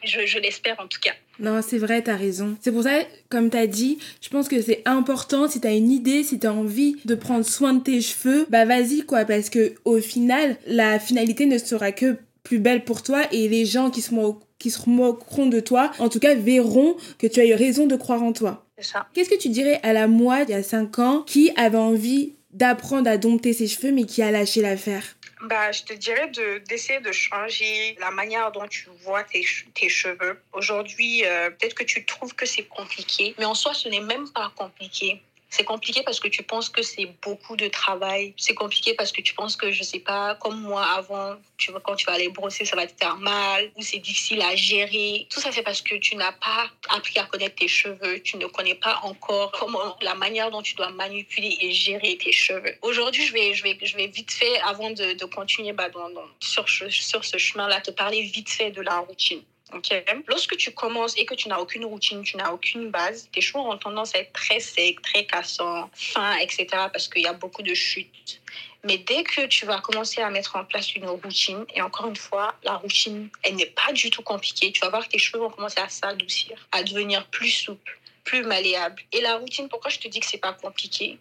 Je, je l'espère en tout cas. Non, c'est vrai, t'as raison. C'est pour ça, comme t'as dit, je pense que c'est important, si t'as une idée, si t'as envie de prendre soin de tes cheveux, bah vas-y quoi, parce que au final, la finalité ne sera que plus belle pour toi et les gens qui seront qui se moqueront de toi, en tout cas verront que tu as eu raison de croire en toi. Qu'est-ce que tu dirais à la moi il y a 5 ans qui avait envie d'apprendre à dompter ses cheveux mais qui a lâché l'affaire? Bah, je te dirais d'essayer de, changer la manière dont tu vois tes, tes cheveux. Aujourd'hui, euh, peut-être que tu trouves que c'est compliqué, mais en soi, ce n'est même pas compliqué C'est compliqué parce que tu penses que c'est beaucoup de travail. C'est compliqué parce que tu penses que, je sais pas, comme moi avant, tu vois, quand tu vas aller brosser, ça va te faire mal, ou c'est difficile à gérer. Tout ça, c'est parce que tu n'as pas appris à connaître tes cheveux. Tu ne connais pas encore comment, la manière dont tu dois manipuler et gérer tes cheveux. Aujourd'hui, je vais, je vais, je vais vite fait, avant de, continuer bah, dans, sur, sur ce chemin-là, te parler vite fait de la routine. Lorsque tu commences et que tu n'as aucune routine, tu n'as aucune base, tes cheveux ont tendance à être très secs, très cassants, fins, etc. parce qu'il y a beaucoup de chutes. Mais dès que tu vas commencer à mettre en place une routine, et encore une fois, la routine, elle n'est pas du tout compliquée, tu vas voir que tes cheveux vont commencer à s'adoucir, à devenir plus souples, plus malléables. Et la routine, pourquoi je te dis que c'est pas compliqué?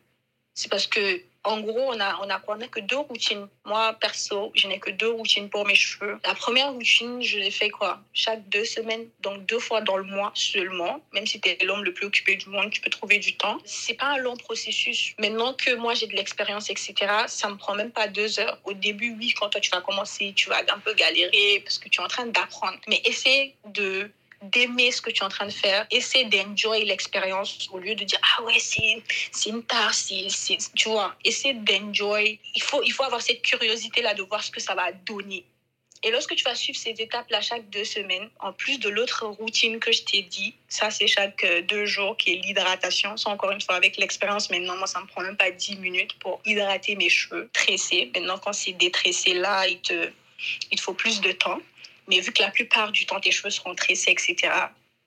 C'est parce que en gros, on a, on a On n'a que deux routines. Moi, perso, je n'ai que deux routines pour mes cheveux. La première routine, je l'ai fait quoi? Chaque deux semaines, donc deux fois dans le mois seulement. Même si tu es l'homme le plus occupé du monde, tu peux trouver du temps. C'est pas un long processus. Maintenant que moi, j'ai de l'expérience, etc., ça me prend même pas deux heures. Au début, oui, quand toi, tu vas commencer, tu vas un peu galérer parce que tu es en train d'apprendre. Mais essaie de d'aimer ce que tu es en train de faire. Essaie d'enjoy l'expérience au lieu de dire ah ouais c'est une tare, c'est tu vois. Essaie d'enjoy. Il faut il faut avoir cette curiosité là de voir ce que ça va donner. Et lorsque tu vas suivre ces étapes-là chaque deux semaines, en plus de l'autre routine que je t'ai dit, ça c'est chaque euh, deux jours qui est l'hydratation. Ça encore une fois avec l'expérience maintenant, moi ça me prend même pas dix minutes pour hydrater mes cheveux, tresser. Maintenant quand c'est détressé là, il te, il te faut plus de temps. Mais vu que la plupart du temps, tes cheveux seront tressés, etc.,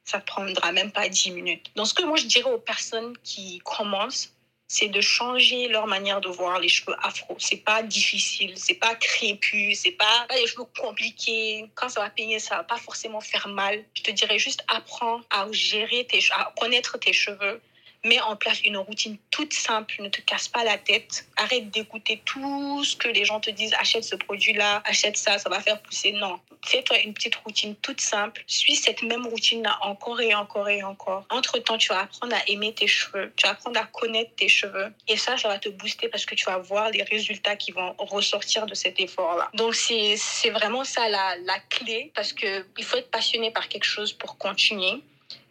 ça prendra même pas 10 minutes. Donc, ce que moi, je dirais aux personnes qui commencent, c'est de changer leur manière de voir les cheveux afro. C'est pas difficile, c'est pas crépus, c'est pas, pas des cheveux compliqués. Quand ça va peigner, ça va pas forcément faire mal. Je te dirais juste apprends à gérer tes à connaître tes cheveux, mets en place une routine toute simple, ne te casse pas la tête, arrête d'écouter tout ce que les gens te disent, achète ce produit-là, achète ça, ça va faire pousser. Non, fais-toi une petite routine toute simple, suis cette même routine-là encore et encore et encore. Entre-temps, tu vas apprendre à aimer tes cheveux, tu vas apprendre à connaître tes cheveux. Et ça, ça va te booster parce que tu vas voir les résultats qui vont ressortir de cet effort-là. Donc, c'est vraiment ça la, la clé parce qu'il faut être passionné par quelque chose pour continuer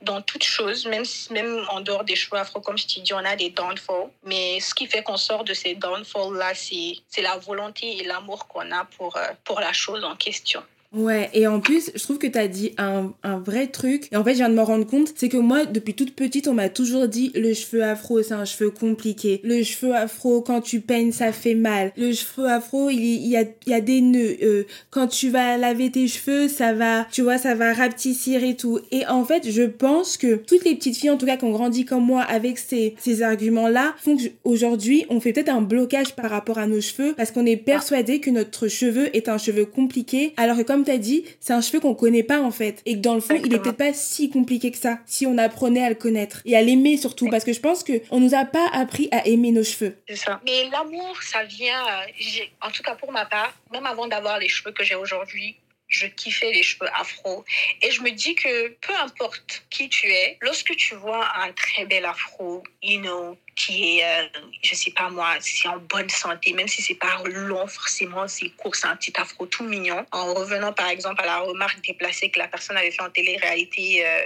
dans toute chose, même, même en dehors des cheveux afro, comme je t'ai dit, on a des downfalls. Mais ce qui fait qu'on sort de ces downfalls-là, c'est la volonté et l'amour qu'on a pour, euh, pour la chose en question. Ouais, et en plus, je trouve que t'as dit un, un vrai truc. Et en fait, je viens de me rendre compte, c'est que moi, depuis toute petite, on m'a toujours dit le cheveu afro, c'est un cheveu compliqué. Le cheveu afro, quand tu peignes, ça fait mal. Le cheveu afro, il, il y, a, il y a des nœuds. Euh, quand tu vas laver tes cheveux, ça va, tu vois, ça va rapetissir et tout. Et en fait, je pense que toutes les petites filles, en tout cas, qui ont grandi comme moi avec ces, ces arguments-là, font qu'aujourd'hui, on fait peut-être un blocage par rapport à nos cheveux parce qu'on est persuadé que notre cheveu est un cheveu compliqué. Alors que comme comme t'as dit, c'est un cheveu qu'on connaît pas en fait. Et que dans le fond, il est peut-être pas si compliqué que ça, si on apprenait à le connaître. Et à l'aimer surtout, parce que je pense qu'on nous a pas appris à aimer nos cheveux. C'est ça. Mais l'amour, ça vient, euh, en tout cas pour ma part, même avant d'avoir les cheveux que j'ai aujourd'hui, je kiffais les cheveux afro. Et je me dis que peu importe qui tu es, lorsque tu vois un très bel afro, you know, qui est, euh, je sais pas moi, si en bonne santé, même si c'est pas long forcément, c'est court, c'est un petit afro tout mignon. En revenant par exemple à la remarque déplacée que la personne avait fait en télé-réalité, euh,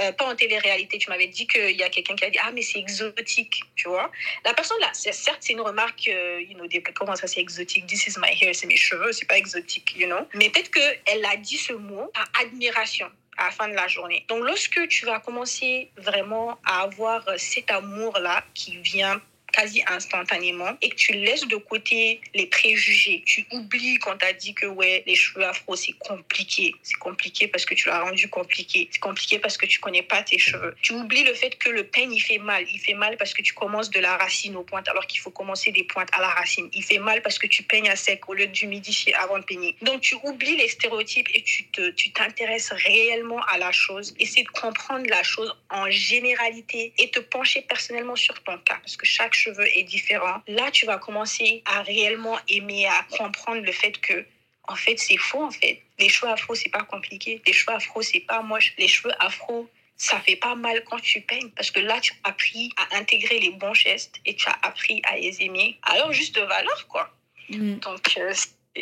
euh, pas en télé-réalité, tu m'avais dit qu'il y a quelqu'un qui a dit Ah, mais c'est exotique, tu vois. La personne là, certes, c'est une remarque, know, comment ça c'est exotique? This is my hair, c'est mes cheveux, c'est pas exotique, you know. Mais peut-être qu'elle a dit ce mot par admiration à la fin de la journée. Donc, lorsque tu vas commencer vraiment à avoir cet amour-là qui vient quasi instantanément et que tu laisses de côté les préjugés. Tu oublies quand tu as dit que ouais, les cheveux afro, c'est compliqué. C'est compliqué parce que tu l'as rendu compliqué. C'est compliqué parce que tu connais pas tes cheveux. Tu oublies le fait que le peigne, il fait mal. Il fait mal parce que tu commences de la racine aux pointes alors qu'il faut commencer des pointes à la racine. Il fait mal parce que tu peignes à sec au lieu d'humidifier avant de peigner. Donc, tu oublies les stéréotypes et tu te, tu t'intéresses réellement à la chose. Essaie de comprendre la chose en généralité et te pencher personnellement sur ton cas parce que chaque cheveux est différent, là, tu vas commencer à réellement aimer, à comprendre le fait que, en fait, c'est faux, en fait. Les cheveux afro, c'est pas compliqué. Les cheveux afro, c'est pas moche. Les cheveux afro, ça fait pas mal quand tu peignes parce que là, tu as appris à intégrer les bons gestes et tu as appris à les aimer alors juste de valeur, quoi. Mm. Donc, euh,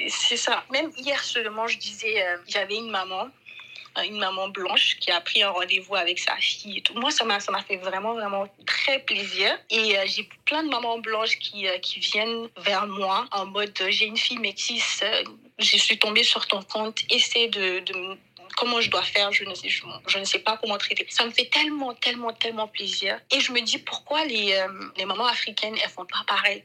c'est ça. Même hier seulement, je disais, euh, j'avais une maman une maman blanche qui a pris un rendez-vous avec sa fille et tout. Moi, ça m'a, fait vraiment, vraiment très plaisir. Et euh, j'ai plein de mamans blanches qui, euh, qui viennent vers moi en mode j'ai une fille métisse, je suis tombée sur ton compte, essaie de, comment je dois faire, je ne sais, je, ne sais pas comment traiter. Ça me fait tellement, tellement, tellement plaisir. Et je me dis pourquoi les, les mamans africaines, elles font pas pareil?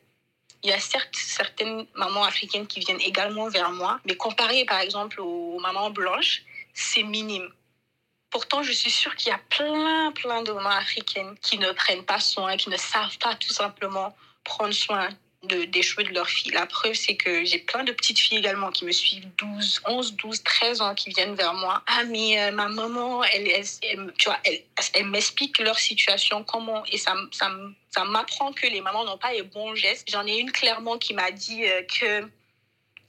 Il y a certes certaines mamans africaines qui viennent également vers moi, mais comparé par exemple aux mamans blanches, c'est minime. Pourtant, je suis sûre qu'il y a plein, plein de mamans africaines qui ne prennent pas soin, qui ne savent pas tout simplement prendre soin de, des cheveux de leur fille. La preuve, c'est que j'ai plein de petites filles également qui me suivent 12, 11, 12, 13 ans qui viennent vers moi. Ah, mais euh, ma maman, elle, tu vois, elle, m'explique leur situation, comment, et ça, ça, ça m'apprend que les mamans n'ont pas les bons gestes. J'en ai une clairement qui m'a dit euh, que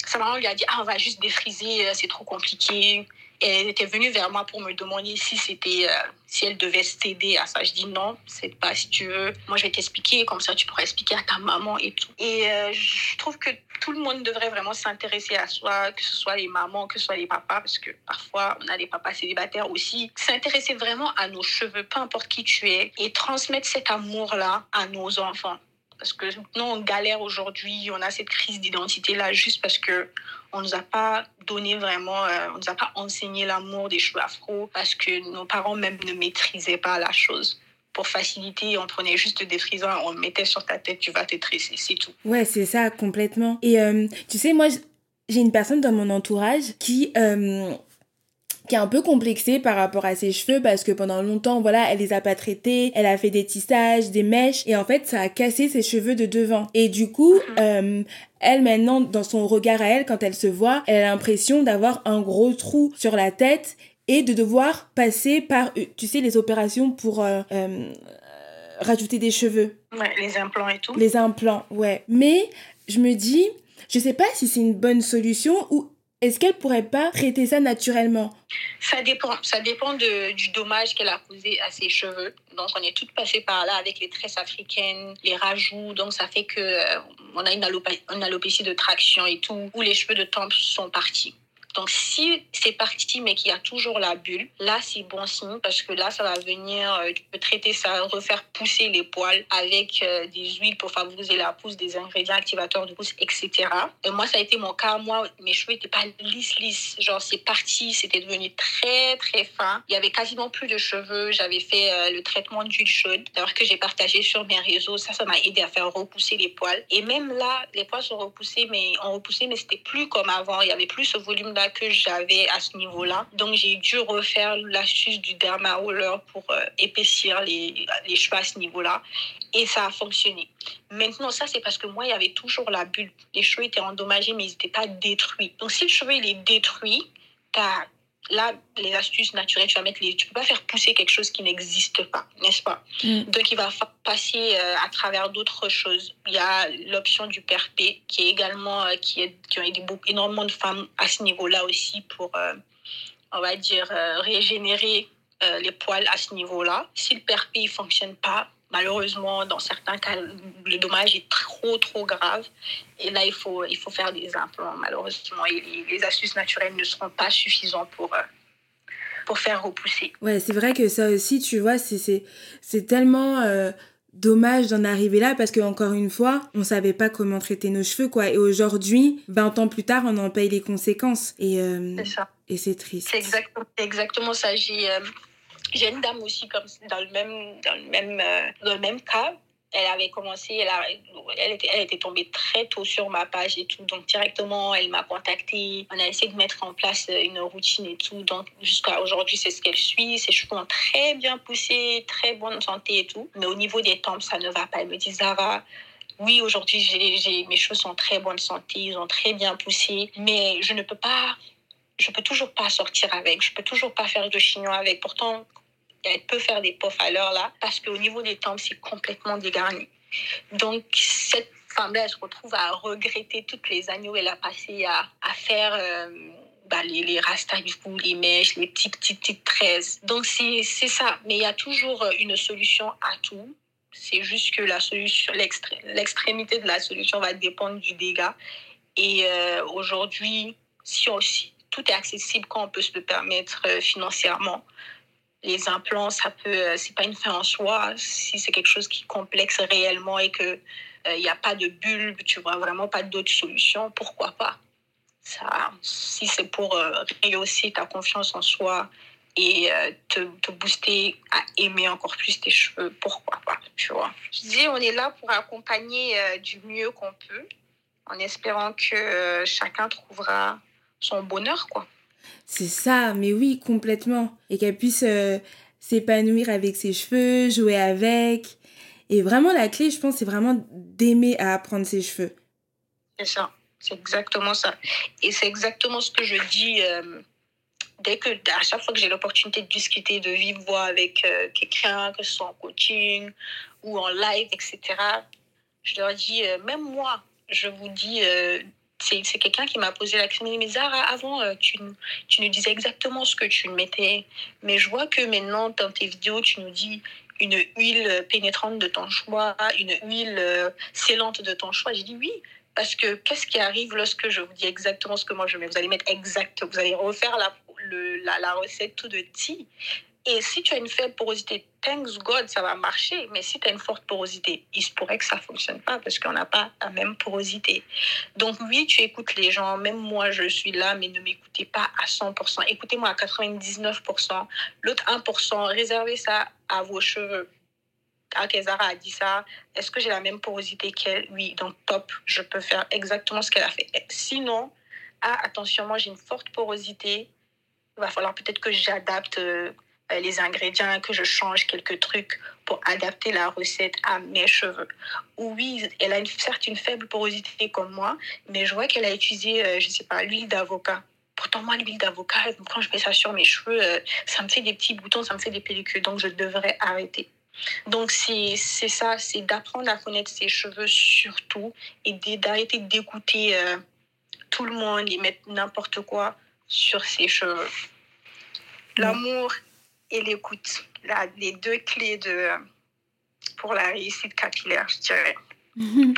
sa maman lui a dit, ah, on va juste défriser, euh, c'est trop compliqué elle était venue vers moi pour me demander si c'était euh, si elle devait céder à ça. Je dis non, c'est pas si tu veux. Moi, je vais t'expliquer comme ça, tu pourras expliquer à ta maman et tout. Et euh, je trouve que tout le monde devrait vraiment s'intéresser à soi, que ce soit les mamans, que ce soit les papas, parce que parfois on a des papas célibataires aussi. S'intéresser vraiment à nos cheveux, peu importe qui tu es, et transmettre cet amour-là à nos enfants. Parce que nous, on galère aujourd'hui, on a cette crise d'identité-là juste parce que on nous a pas donné vraiment, euh, on nous a pas enseigné l'amour des cheveux afro parce que nos parents même ne maîtrisaient pas la chose. Pour faciliter, on prenait juste des frisants, on mettait sur ta tête, tu vas te tresser, c'est tout. Ouais, c'est ça, complètement. Et euh, tu sais, moi, j'ai une personne dans mon entourage qui... Euh, qui est un peu complexée par rapport à ses cheveux parce que pendant longtemps, voilà, elle les a pas traités, elle a fait des tissages, des mèches et en fait, ça a cassé ses cheveux de devant. Et du coup, mhm. euh, elle maintenant, dans son regard à elle, quand elle se voit, elle a l'impression d'avoir un gros trou sur la tête et de devoir passer par, euh, tu sais, les opérations pour euh, euh, rajouter des cheveux. Ouais, les implants et tout. Les implants, ouais. Mais je me dis, je sais pas si c'est une bonne solution ou est-ce qu'elle pourrait pas traiter ça naturellement? Ça dépend. Ça dépend de, du dommage qu'elle a causé à ses cheveux. Donc, on est toutes passées par là avec les tresses africaines, les rajouts. Donc, ça fait que euh, on a une, alopécie de traction et tout, où les cheveux de tempe sont partis. Donc, si c'est parti, mais qu'il y a toujours la bulle, là, c'est bon signe parce que là, ça va venir, euh, tu peux traiter ça, refaire pousser les poils avec euh, des huiles pour favoriser la pousse, des ingrédients activateurs de pousse, etc. Et moi, ça a été mon cas. Moi, mes cheveux n'étaient pas lisses, lisses. Genre, c'est parti, c'était devenu très, très fin. Il y avait quasiment plus de cheveux. J'avais fait euh, le traitement d'huile chaude, d'ailleurs que j'ai partagé sur mes réseaux. Ça, ça m'a aidé à faire repousser les poils. Et même là, les poils sont repoussés, mais ont repoussé, mais c'était plus comme avant. Il y avait plus ce volume que j'avais à ce niveau-là. Donc, j'ai dû refaire l'astuce du derma roller pour euh, épaissir les, les cheveux à ce niveau-là. Et ça a fonctionné. Maintenant, ça, c'est parce que moi, il y avait toujours la bulle. Les cheveux étaient endommagés, mais ils n'étaient pas détruits. Donc, si le cheveu, il est détruit, tu as là, les astuces naturelles, tu vas mettre les, tu peux pas faire pousser quelque chose qui n'existe pas, n'est-ce pas? Mm. Donc, il va passer euh, à travers d'autres choses. Il y a l'option du PRP, qui est également, euh, qui, est, qui a aidé beaucoup, énormément de femmes à ce niveau-là aussi pour, euh, on va dire, régénérer les poils à ce niveau-là. Si le PRP ne fonctionne pas, malheureusement, dans certains cas, le dommage est trop, trop grave. Et là, il faut, il faut faire des implants, malheureusement. Et les astuces naturelles ne seront pas suffisantes pour, euh, pour faire repousser. Ouais, c'est vrai que ça aussi, tu vois, c'est tellement... Euh, dommage d'en arriver là parce que encore une fois, on savait pas comment traiter nos cheveux quoi et aujourd'hui, 20 ans plus tard, on en paye les conséquences et euh, et c'est triste. C'est exactement, exactement ça, j'ai j'ai une dame aussi comme dans le même dans le même euh, dans le même cas. Elle avait commencé, elle, a, elle, était, elle était tombée très tôt sur ma page et tout. Donc, directement, elle m'a contactée. On a essayé de mettre en place une routine et tout. Donc, jusqu'à aujourd'hui, c'est ce qu'elle suit. Ses cheveux ont très bien poussé, très bonne santé et tout. Mais au niveau des tempes, ça ne va pas. Elle me dit, Zara, oui, aujourd'hui, mes cheveux sont très bonne santé, ils ont très bien poussé, mais je ne peux pas, je peux toujours pas sortir avec, je peux toujours pas faire de chignon avec. Pourtant, elle peut faire des pots à l'heure là, parce qu'au niveau des tempes, c'est complètement dégarni. Donc, cette femme-là, elle se retrouve à regretter toutes les années où elle a passé à, à faire euh, bah, les, les rastas du coup, les mèches, les petites, petites, petites tresses. Donc, c'est ça. Mais il y a toujours une solution à tout. C'est juste que l'extrémité de la solution va dépendre du dégât. Et euh, aujourd'hui, si on, tout est accessible quand on peut se le permettre euh, financièrement. Les implants, ça peut, euh, c'est pas une fin en soi. Si c'est quelque chose qui complexe réellement et que il n'y a pas de bulbe, tu vois vraiment pas d'autres solutions, pourquoi pas? Ça, Si c'est pour rehausser ta confiance en soi et te, te, booster à aimer encore plus tes cheveux, pourquoi pas, tu vois? Je dis, on est là pour accompagner du mieux qu'on peut en espérant que euh, chacun trouvera son bonheur, quoi. C'est ça, mais oui, complètement. Et qu'elle puisse euh, s'épanouir avec ses cheveux, jouer avec. Et vraiment, la clé, je pense, c'est vraiment d'aimer à apprendre ses cheveux. C'est ça, c'est exactement ça. Et c'est exactement ce que je dis euh, dès que, à chaque fois que j'ai l'opportunité de discuter de vive voix avec quelqu'un, que ce soit en coaching ou en live, etc., je leur dis, même moi, je vous dis, euh, c'est quelqu'un qui m'a posé la question. Mais Zara, avant, euh, tu, tu nous disais exactement ce que tu mettais. Mais je vois que maintenant, dans tes vidéos, tu nous dis une huile pénétrante de ton choix, une huile euh, scellante de ton choix. J'ai dit oui. Parce que qu'est-ce qui arrive lorsque je vous dis exactement ce que moi je mets? Vous allez mettre exact, vous allez refaire la, la, la recette tout de ti. Et si tu as une faible porosité, thanks God, ça va marcher. Mais si tu as une forte porosité, il se pourrait que ça ne fonctionne pas parce qu'on n'a pas la même porosité. Donc oui, tu écoutes les gens. Même moi, je suis là, mais ne m'écoutez pas à 100%. Écoutez-moi à 99%. L'autre 1%, réservez ça à vos cheveux. Ah, Zara a dit ça. Est-ce que j'ai la même porosité qu'elle? Oui, donc top. Je peux faire exactement ce qu'elle a fait. Sinon, ah, attention, moi j'ai une forte porosité. Il va falloir peut-être que j'adapte euh, les ingrédients, que je change quelques trucs pour adapter la recette à mes cheveux. Oui, elle a une, certes une faible porosité comme moi, mais je vois qu'elle a utilisé, euh, je ne sais pas, l'huile d'avocat. Pourtant, moi, l'huile d'avocat, quand je mets ça sur mes cheveux, euh, ça me fait des petits boutons, ça me fait des pellicules. Donc, je devrais arrêter. Donc, c'est ça, c'est d'apprendre à connaître ses cheveux surtout et d'arrêter d'écouter tout le monde et mettre n'importe quoi sur ses cheveux. L'amour et l'écoute. les deux clés de, pour la réussite capillaire, je dirais. *laughs*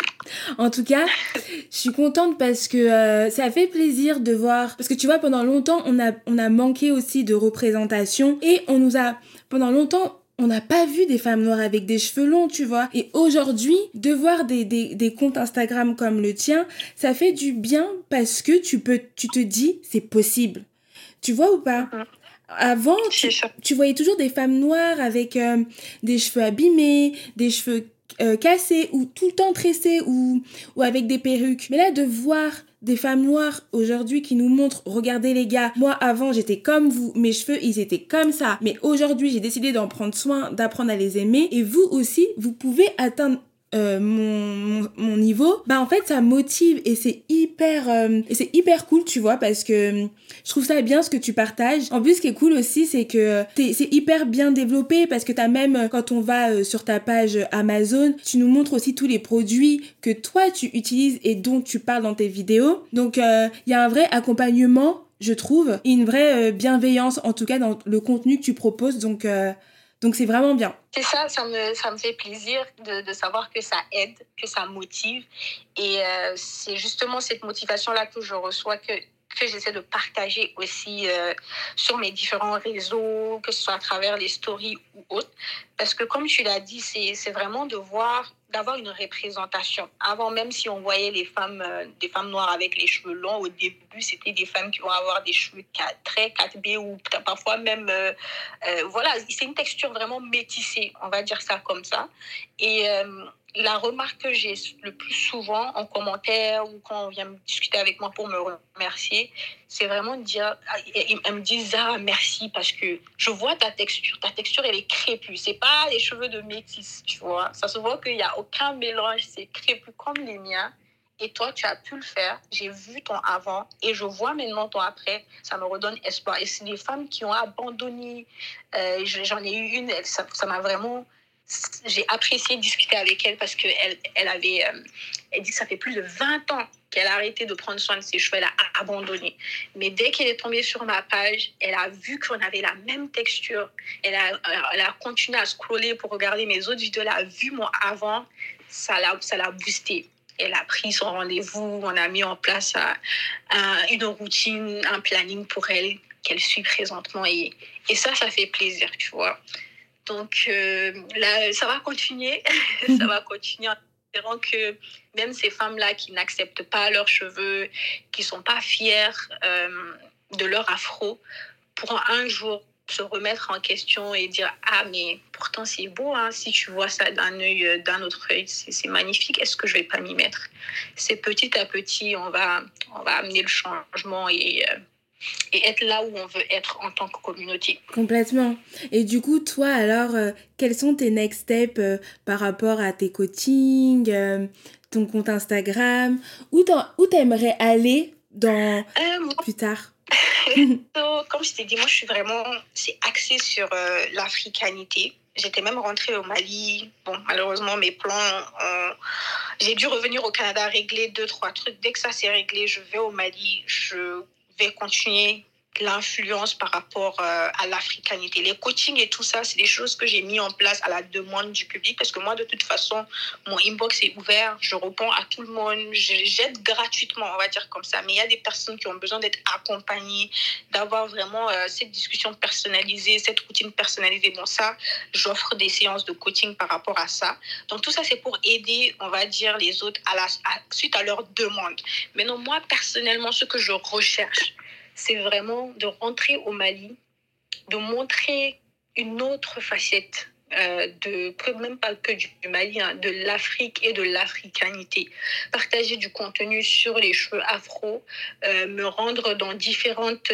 en tout cas, je suis contente parce que euh, ça fait plaisir de voir. Parce que tu vois, pendant longtemps, on a, on a manqué aussi de représentation et on nous a. Pendant longtemps, on n'a pas vu des femmes noires avec des cheveux longs, tu vois. Et aujourd'hui, de voir des, des, des, comptes Instagram comme le tien, ça fait du bien parce que tu peux, tu te dis, c'est possible. Tu vois ou pas? Mm-hmm. Avant, tu, voyais toujours des femmes noires avec euh, des cheveux abîmés, des cheveux euh, cassés ou tout le temps tressés ou, ou avec des perruques. Mais là, de voir des femmes noires aujourd'hui qui nous montrent, regardez les gars, moi avant j'étais comme vous, mes cheveux ils étaient comme ça, mais aujourd'hui j'ai décidé d'en prendre soin, d'apprendre à les aimer. Et vous aussi, vous pouvez atteindre euh, mon, niveau, bah en fait ça motive et c'est hyper euh, et c'est hyper cool tu vois parce que je trouve ça bien ce que tu partages. En plus ce qui est cool aussi c'est que c'est hyper bien développé parce que t'as même quand on va euh, sur ta page Amazon, tu nous montres aussi tous les produits que toi tu utilises et dont tu parles dans tes vidéos. Donc il y a un vrai accompagnement je trouve, et une vraie bienveillance en tout cas dans le contenu que tu proposes donc donc c'est vraiment bien. C'est ça, ça me, ça me fait plaisir de, de, savoir que ça aide, que ça motive. Et euh, c'est justement cette motivation-là que je reçois, que, que j'essaie de partager aussi euh, sur mes différents réseaux, que ce soit à travers les stories ou autres. Parce que comme tu l'as dit, c'est vraiment de voir d'avoir une représentation. Avant même si on voyait les femmes, euh, des femmes noires avec les cheveux longs, au début, c'était des femmes qui vont avoir des cheveux très 4B ou parfois même, euh, voilà, c'est une texture vraiment métissée, on va dire ça comme ça. Et la remarque que j'ai le plus souvent en commentaire ou quand on vient discuter avec moi pour me remercier, c'est vraiment de dire, elle me disent ah merci parce que je vois ta texture, ta texture elle est crépue, c'est pas les cheveux de métis, tu vois, ça se voit qu'il y a aucun mélange, c'est crépus comme les miens. Et toi, tu as pu le faire. J'ai vu ton avant et je vois maintenant ton après. Ça me redonne espoir. Et c'est des femmes qui ont abandonné. Euh, j'en ai eu une, ça m'a vraiment j'ai apprécié discuter avec elle parce qu'elle elle avait, euh, elle dit que ça fait plus de 20 ans qu'elle a arrêté de prendre soin de ses cheveux, elle a abandonné. Mais dès qu'elle est tombée sur ma page, elle a vu qu'on avait la même texture. Elle a, elle a continué à scroller pour regarder mes autres vidéos, elle a vu mon avant, ça l'a, ça l'a boosté. Elle a pris son rendez-vous, on a mis en place une routine, un planning pour elle qu'elle suit présentement. Et, et ça, ça fait plaisir, tu vois. Donc là, ça va continuer. *laughs* ça va continuer en espérant que même ces femmes-là qui n'acceptent pas leurs cheveux, qui sont pas fières de leur afro, pourront un jour se remettre en question et dire ah mais pourtant c'est beau hein, si tu vois ça d'un œil euh, d'un autre œil c'est magnifique. Est-ce que je vais pas m'y mettre? C'est petit à petit on va on va amener le changement et euh, et être là où on veut être en tant que communauté. Complètement. Et du coup, toi, alors, euh, quels sont tes next steps par rapport à tes coachings, ton compte Instagram? Où t'aimerais aller dans plus tard? *laughs* *laughs* Comme je t'ai dit, moi, je suis vraiment, c'est axé sur euh, l'africanité. J'étais même rentrée au Mali. Bon, malheureusement, mes plans, j'ai dû revenir au Canada régler deux, trois trucs. Dès que ça s'est réglé, je vais au Mali. Je vais continuer l'influence par rapport euh, à l'africanité. Les coachings et tout ça, c'est des choses que j'ai mis en place à la demande du public parce que moi, de toute façon, mon inbox est ouvert, je réponds à tout le monde, j'aide gratuitement, on va dire comme ça. Mais il y a des personnes qui ont besoin d'être accompagnées, d'avoir vraiment euh, cette discussion personnalisée, cette routine personnalisée. Bon, ça, j'offre des séances de coaching par rapport à ça. Donc, tout ça, c'est pour aider, on va dire, les autres à la, suite à leurs demandes. Mais non, moi, personnellement, ce que je recherche, c'est vraiment de rentrer au Mali, de montrer une autre facette euh, de même pas que du, Mali, hein, de l'Afrique et de l'africanité. Partager du contenu sur les cheveux afro, euh, me rendre dans différentes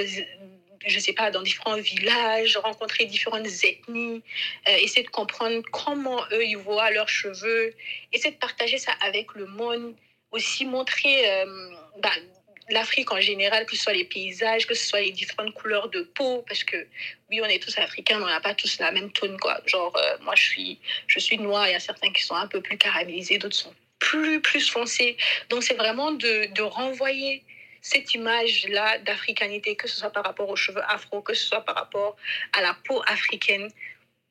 je sais pas, dans différents villages, rencontrer différentes ethnies, euh, essayer de comprendre comment eux, ils voient leurs cheveux, essayer de partager ça avec le monde, aussi montrer bah, l'Afrique en général, que ce soit les paysages, que ce soit les différentes couleurs de peau, parce que oui, on est tous africains, mais on n'a pas tous la même tone, quoi. Genre, euh, moi, je suis, je suis noire, il y a certains qui sont un peu plus caramélisés, d'autres sont plus, plus foncés. Donc, c'est vraiment de, de renvoyer cette image-là d'africanité, que ce soit par rapport aux cheveux afro, que ce soit par rapport à la peau africaine,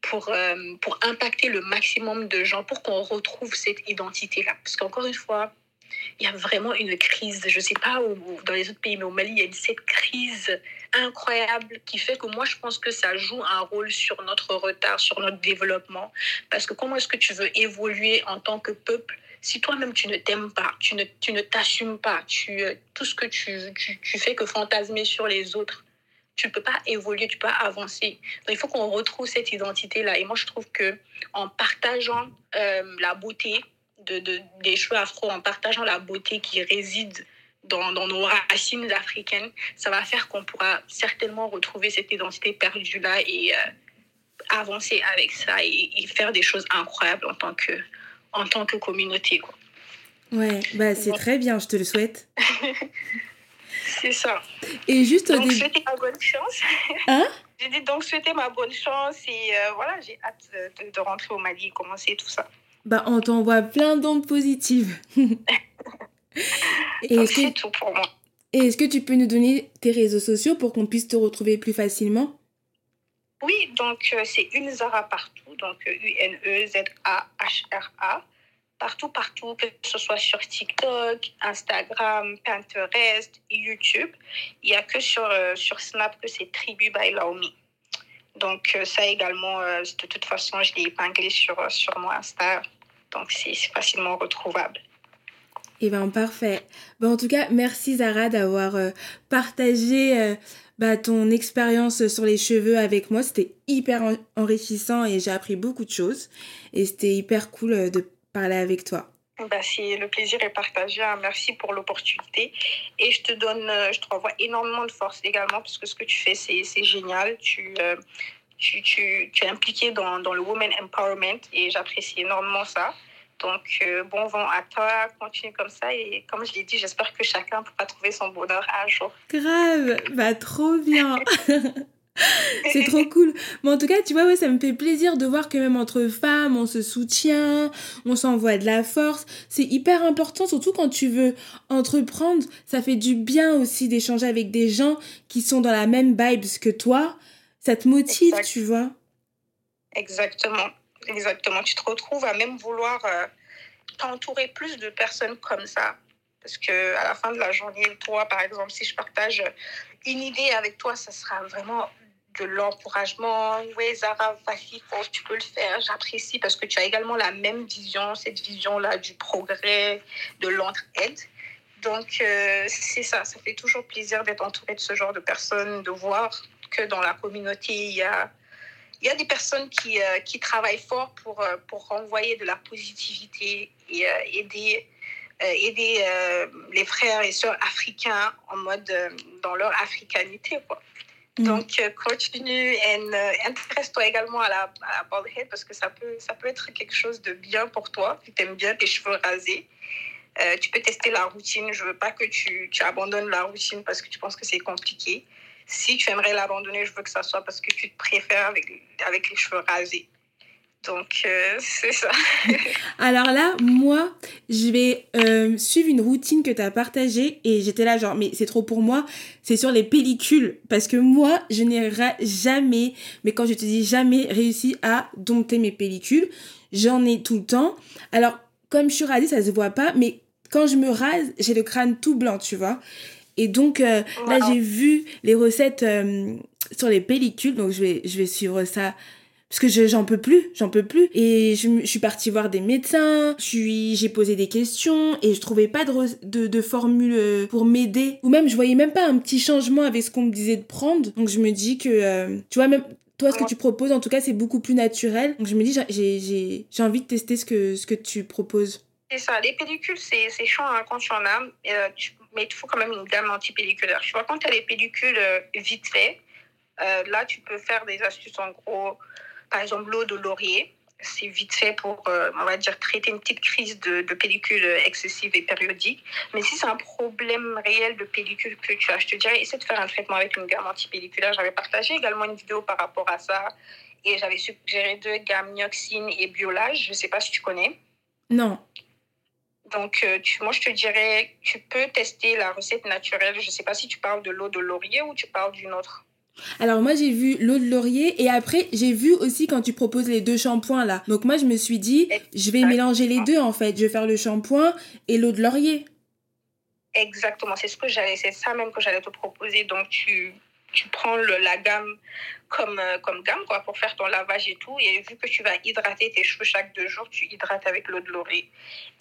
pour, euh, pour impacter le maximum de gens, pour qu'on retrouve cette identité-là. Parce qu'encore une fois, il y a vraiment une crise, je ne sais pas où, dans les autres pays, mais au Mali, il y a cette crise incroyable qui fait que moi, je pense que ça joue un rôle sur notre retard, sur notre développement. Parce que comment est-ce que tu veux évoluer en tant que peuple si toi-même tu ne t'aimes pas, tu ne, tu ne t'assumes pas, tu, euh, tout ce que tu, tu, fais que fantasmer sur les autres, tu ne peux pas évoluer, tu peux pas avancer. Donc, il faut qu'on retrouve cette identité-là. Et moi, je trouve que en partageant euh, la beauté, de, des cheveux afro en partageant la beauté qui réside dans, dans, nos racines africaines, ça va faire qu'on pourra certainement retrouver cette identité perdue-là et euh, avancer avec ça et, faire des choses incroyables en tant que, en tant que communauté. Quoi. Ouais, bah c'est très bien, je te le souhaite. *laughs* c'est ça. Et juste donc, souhaiter ma bonne chance. *laughs* Hein? J'ai dit donc souhaiter ma bonne chance et euh, voilà, j'ai hâte de, de, rentrer au Mali et commencer tout ça. Bah, on t'envoie plein d'ondes positives. *laughs* et c'est tout pour moi. Et est-ce que tu peux nous donner tes réseaux sociaux pour qu'on puisse te retrouver plus facilement? Oui, donc euh, c'est une Zara partout, donc U-N-E-Z-A-H-R-A. Euh, partout, partout, que ce soit sur TikTok, Instagram, Pinterest, YouTube. Il n'y a que sur, euh, sur Snap que c'est Tribu by Laomi. Donc ça également, de toute façon, je l'ai épinglé sur, sur mon Insta. Donc, c'est facilement retrouvable. Eh bien, parfait. Ben, en tout cas, merci Zara d'avoir euh, partagé euh, bah, ton expérience sur les cheveux avec moi. C'était hyper enrichissant et j'ai appris beaucoup de choses. Et c'était hyper cool euh, de parler avec toi. Bah, le plaisir est partagé. Hein. Merci pour l'opportunité. Et je te donne, je te renvoie énormément de force également parce que ce que tu fais, c'est génial. Tu, tu, tu, tu es impliqué dans, dans, le Women Empowerment et j'apprécie énormément ça. Donc, euh, bon vent à toi, continue comme ça. Et comme je l'ai dit, j'espère que chacun pourra trouver son bonheur un jour. Grave, bah trop bien. *laughs* *laughs* c'est trop cool. Mais en tout cas, tu vois, ouais, ça me fait plaisir de voir que même entre femmes, on se soutient, on s'envoie de la force. C'est hyper important, surtout quand tu veux entreprendre. Ça fait du bien aussi d'échanger avec des gens qui sont dans la même vibe que toi ça te motive, tu vois. Exactement, exactement. Tu te retrouves à même vouloir euh, t'entourer plus de personnes comme ça. Parce que à la fin de la journée, toi, par exemple, si je partage une idée avec toi, ça sera vraiment de l'encouragement. Oui, Zara, vas-y, tu peux le faire. J'apprécie parce que tu as également la même vision, cette vision-là du progrès, de l'entraide. Donc, euh, c'est ça. Ça fait toujours plaisir d'être entouré de ce genre de personnes, de voir que dans la communauté, il y a, il y a des personnes qui, euh, qui travaillent fort pour, euh, pour renvoyer de la positivité et aider, aider les frères et sœurs africains en mode dans leur africanité. Mm. Donc, continue et intéresse-toi également à la, à la bald head parce que ça peut, ça peut être quelque chose de bien pour toi. Tu aimes bien tes cheveux rasés. Euh, tu peux tester la routine. Je veux pas que tu, tu abandonnes la routine parce que tu penses que c'est compliqué. Si tu aimerais l'abandonner, je veux que ça soit parce que tu te préfères avec, avec les cheveux rasés. Donc, euh, *laughs* c'est ça. *laughs* Alors là, moi, je vais euh, suivre une routine que tu as partagée et j'étais là, genre, mais c'est trop pour moi. C'est sur les pellicules. Parce que moi, je n'ai jamais, mais quand je te dis jamais, réussi à dompter mes pellicules. J'en ai tout le temps. Alors, comme je suis rasée, ça se voit pas, mais quand je me rase, j'ai le crâne tout blanc, tu vois. Et donc euh, là, j'ai vu les recettes sur les pellicules, donc je vais, je vais suivre ça. Parce que j'en peux plus, j'en peux plus. Et je, je, suis partie voir des médecins, j'ai posé des questions et je trouvais pas de, de, de formule euh, pour m'aider. Ou même, je voyais même pas un petit changement avec ce qu'on me disait de prendre. Donc je me dis que, tu vois, même toi, ce que tu proposes, en tout cas, c'est beaucoup plus naturel. Donc je me dis, j'ai envie de tester ce que, ce que tu proposes. C'est ça, les pellicules, c'est chiant hein, quand tu en as, euh, mais il faut quand même une gamme anti-pelliculaire. Tu vois, quand tu as les pellicules euh, vite fait, euh, là, tu peux faire des astuces en gros, par exemple, l'eau de laurier. C'est vite fait pour, on va dire, traiter une petite crise de, de pellicule excessive et périodique. Mais si c'est un problème réel de pellicule que tu as, je te dirais, essaie de faire un traitement avec une gamme antipelliculaire. J'avais partagé également une vidéo par rapport à ça et j'avais suggéré deux gammes Nioxine et Biolage. Je ne sais pas si tu connais. Non. Donc, euh, tu, moi, je te dirais, tu peux tester la recette naturelle. Je ne sais pas si tu parles de l'eau de laurier ou tu parles d'une autre. Alors moi j'ai vu l'eau de laurier et après j'ai vu aussi quand tu proposes les deux shampoings là. Donc moi je me suis dit je vais mélanger les deux en fait. Je vais faire le shampoing et l'eau de laurier. Exactement, c'est ce que j'allais, c'est ça même que j'allais te proposer. Donc tu tu prends la gamme comme, euh, comme gamme quoi, pour faire ton lavage et tout. Et vu que tu vas hydrater tes cheveux chaque deux jours, tu hydrates avec l'eau de laurier.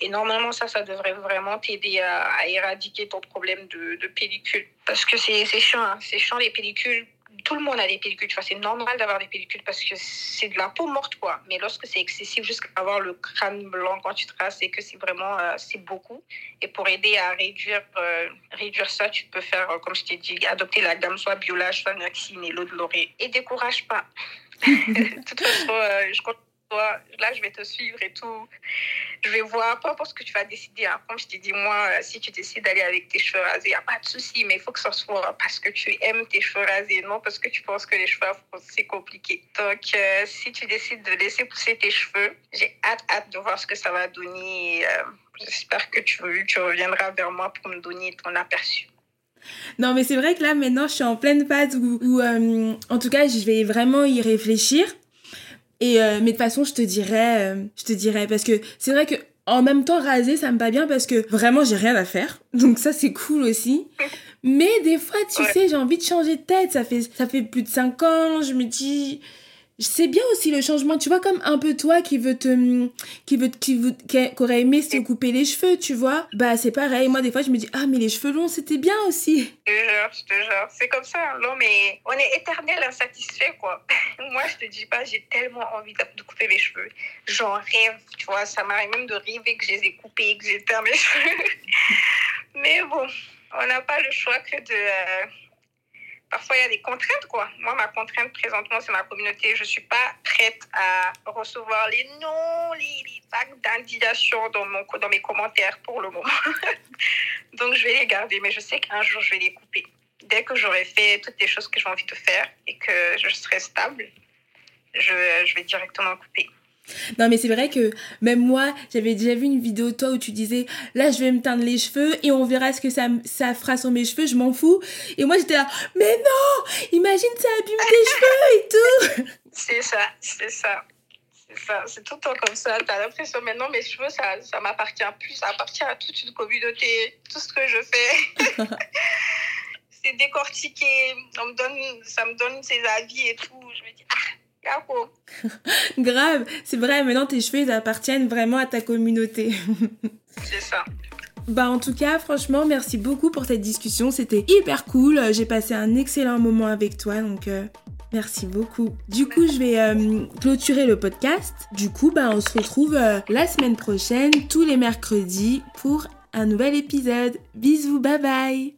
Et normalement, ça, ça devrait vraiment t'aider à, à, éradiquer ton problème de, de pellicule. Parce que c'est chiant, hein. c'est chiant les pellicules tout le monde a des pellicules, c'est normal d'avoir des pellicules parce que c'est de la peau morte, quoi. Mais lorsque c'est excessif, jusqu'à avoir le crâne blanc quand tu traces, c'est que c'est vraiment, euh, c'est beaucoup. Et pour aider à réduire, euh, réduire ça, tu peux faire, euh, comme je t'ai dit, adopter la gamme soit Biolage, soit Noxine et l'eau de laurier. Et décourage pas. *laughs* de toute façon, je compte toi, là, je vais te suivre et tout. Je vais voir, peu importe ce que tu vas décider. Hein. Comme je t'ai dit, moi, euh, si tu décides d'aller avec tes cheveux rasés, il n'y a pas de souci, mais il faut que ce soit parce que tu aimes tes cheveux rasés, non parce que tu penses que les cheveux c'est compliqué. Donc, euh, si tu décides de laisser pousser tes cheveux, j'ai hâte, hâte de voir ce que ça va donner. Euh, j'espère que tu, tu reviendras vers moi pour me donner ton aperçu. Non, mais c'est vrai que là, maintenant, je suis en pleine phase où, où en tout cas, je vais vraiment y réfléchir. Et euh, mais de toute façon, je te dirais, euh, je te dirais parce que c'est vrai que en même temps raser, ça me va bien parce que vraiment j'ai rien à faire. *laughs* Donc ça c'est cool aussi. Mais des fois, tu sais, j'ai envie de changer de tête. Ça fait ça fait plus de 5 ans, je me dis c'est bien aussi le changement tu vois comme un peu toi qui veut te qui veut qui veut qui aurait aimé se couper les cheveux tu vois. Bah c'est pareil. Moi des fois je me dis ah mais les cheveux longs c'était bien aussi. Je te jure je te jure. C'est comme ça non mais on est éternel insatisfait quoi. *laughs* Moi je te dis pas j'ai tellement envie de, couper mes cheveux. J'en rêve tu vois. Ça m'arrive même de rêver que je les ai coupés que j'ai perdu mes *laughs* cheveux. Mais bon on n'a pas le choix que de euh, parfois il y a des contraintes quoi. Moi ma contrainte présentement c'est ma communauté. Je suis pas prête à recevoir les noms, les, les vagues d'indignation dans mon dans mes commentaires pour le moment. *laughs* Donc je vais les garder, mais je sais qu'un jour je vais les couper. Dès que j'aurai fait toutes les choses que j'ai envie de faire et que je serai stable, je, je vais directement couper. Non, mais c'est vrai que même moi, j'avais déjà vu une vidéo toi où tu disais là, je vais me teindre les cheveux et on verra ce que ça, ça fera sur mes cheveux, je m'en fous. Et moi, j'étais là, mais non, imagine ça abîme tes *laughs* cheveux et tout. C'est ça, c'est ça. C'est ça, c'est tout le temps comme ça. T'as l'impression maintenant, mes cheveux, ça, ça m'appartient plus, ça appartient à toute une communauté. Tout ce que je fais, *laughs* c'est décortiqué. On me donne, ça me donne ses avis et tout. Je me dis, ah, *laughs* Grave, c'est vrai, maintenant tes cheveux, ils appartiennent vraiment à ta communauté. *laughs* C'est ça. Bah en tout cas, franchement, merci beaucoup pour cette discussion. C'était hyper cool. J'ai passé un excellent moment avec toi, donc euh, merci beaucoup. Du coup, je vais euh, clôturer le podcast. Du coup, bah on se retrouve euh, la semaine prochaine, tous les mercredis, pour un nouvel épisode. Bisous, bye bye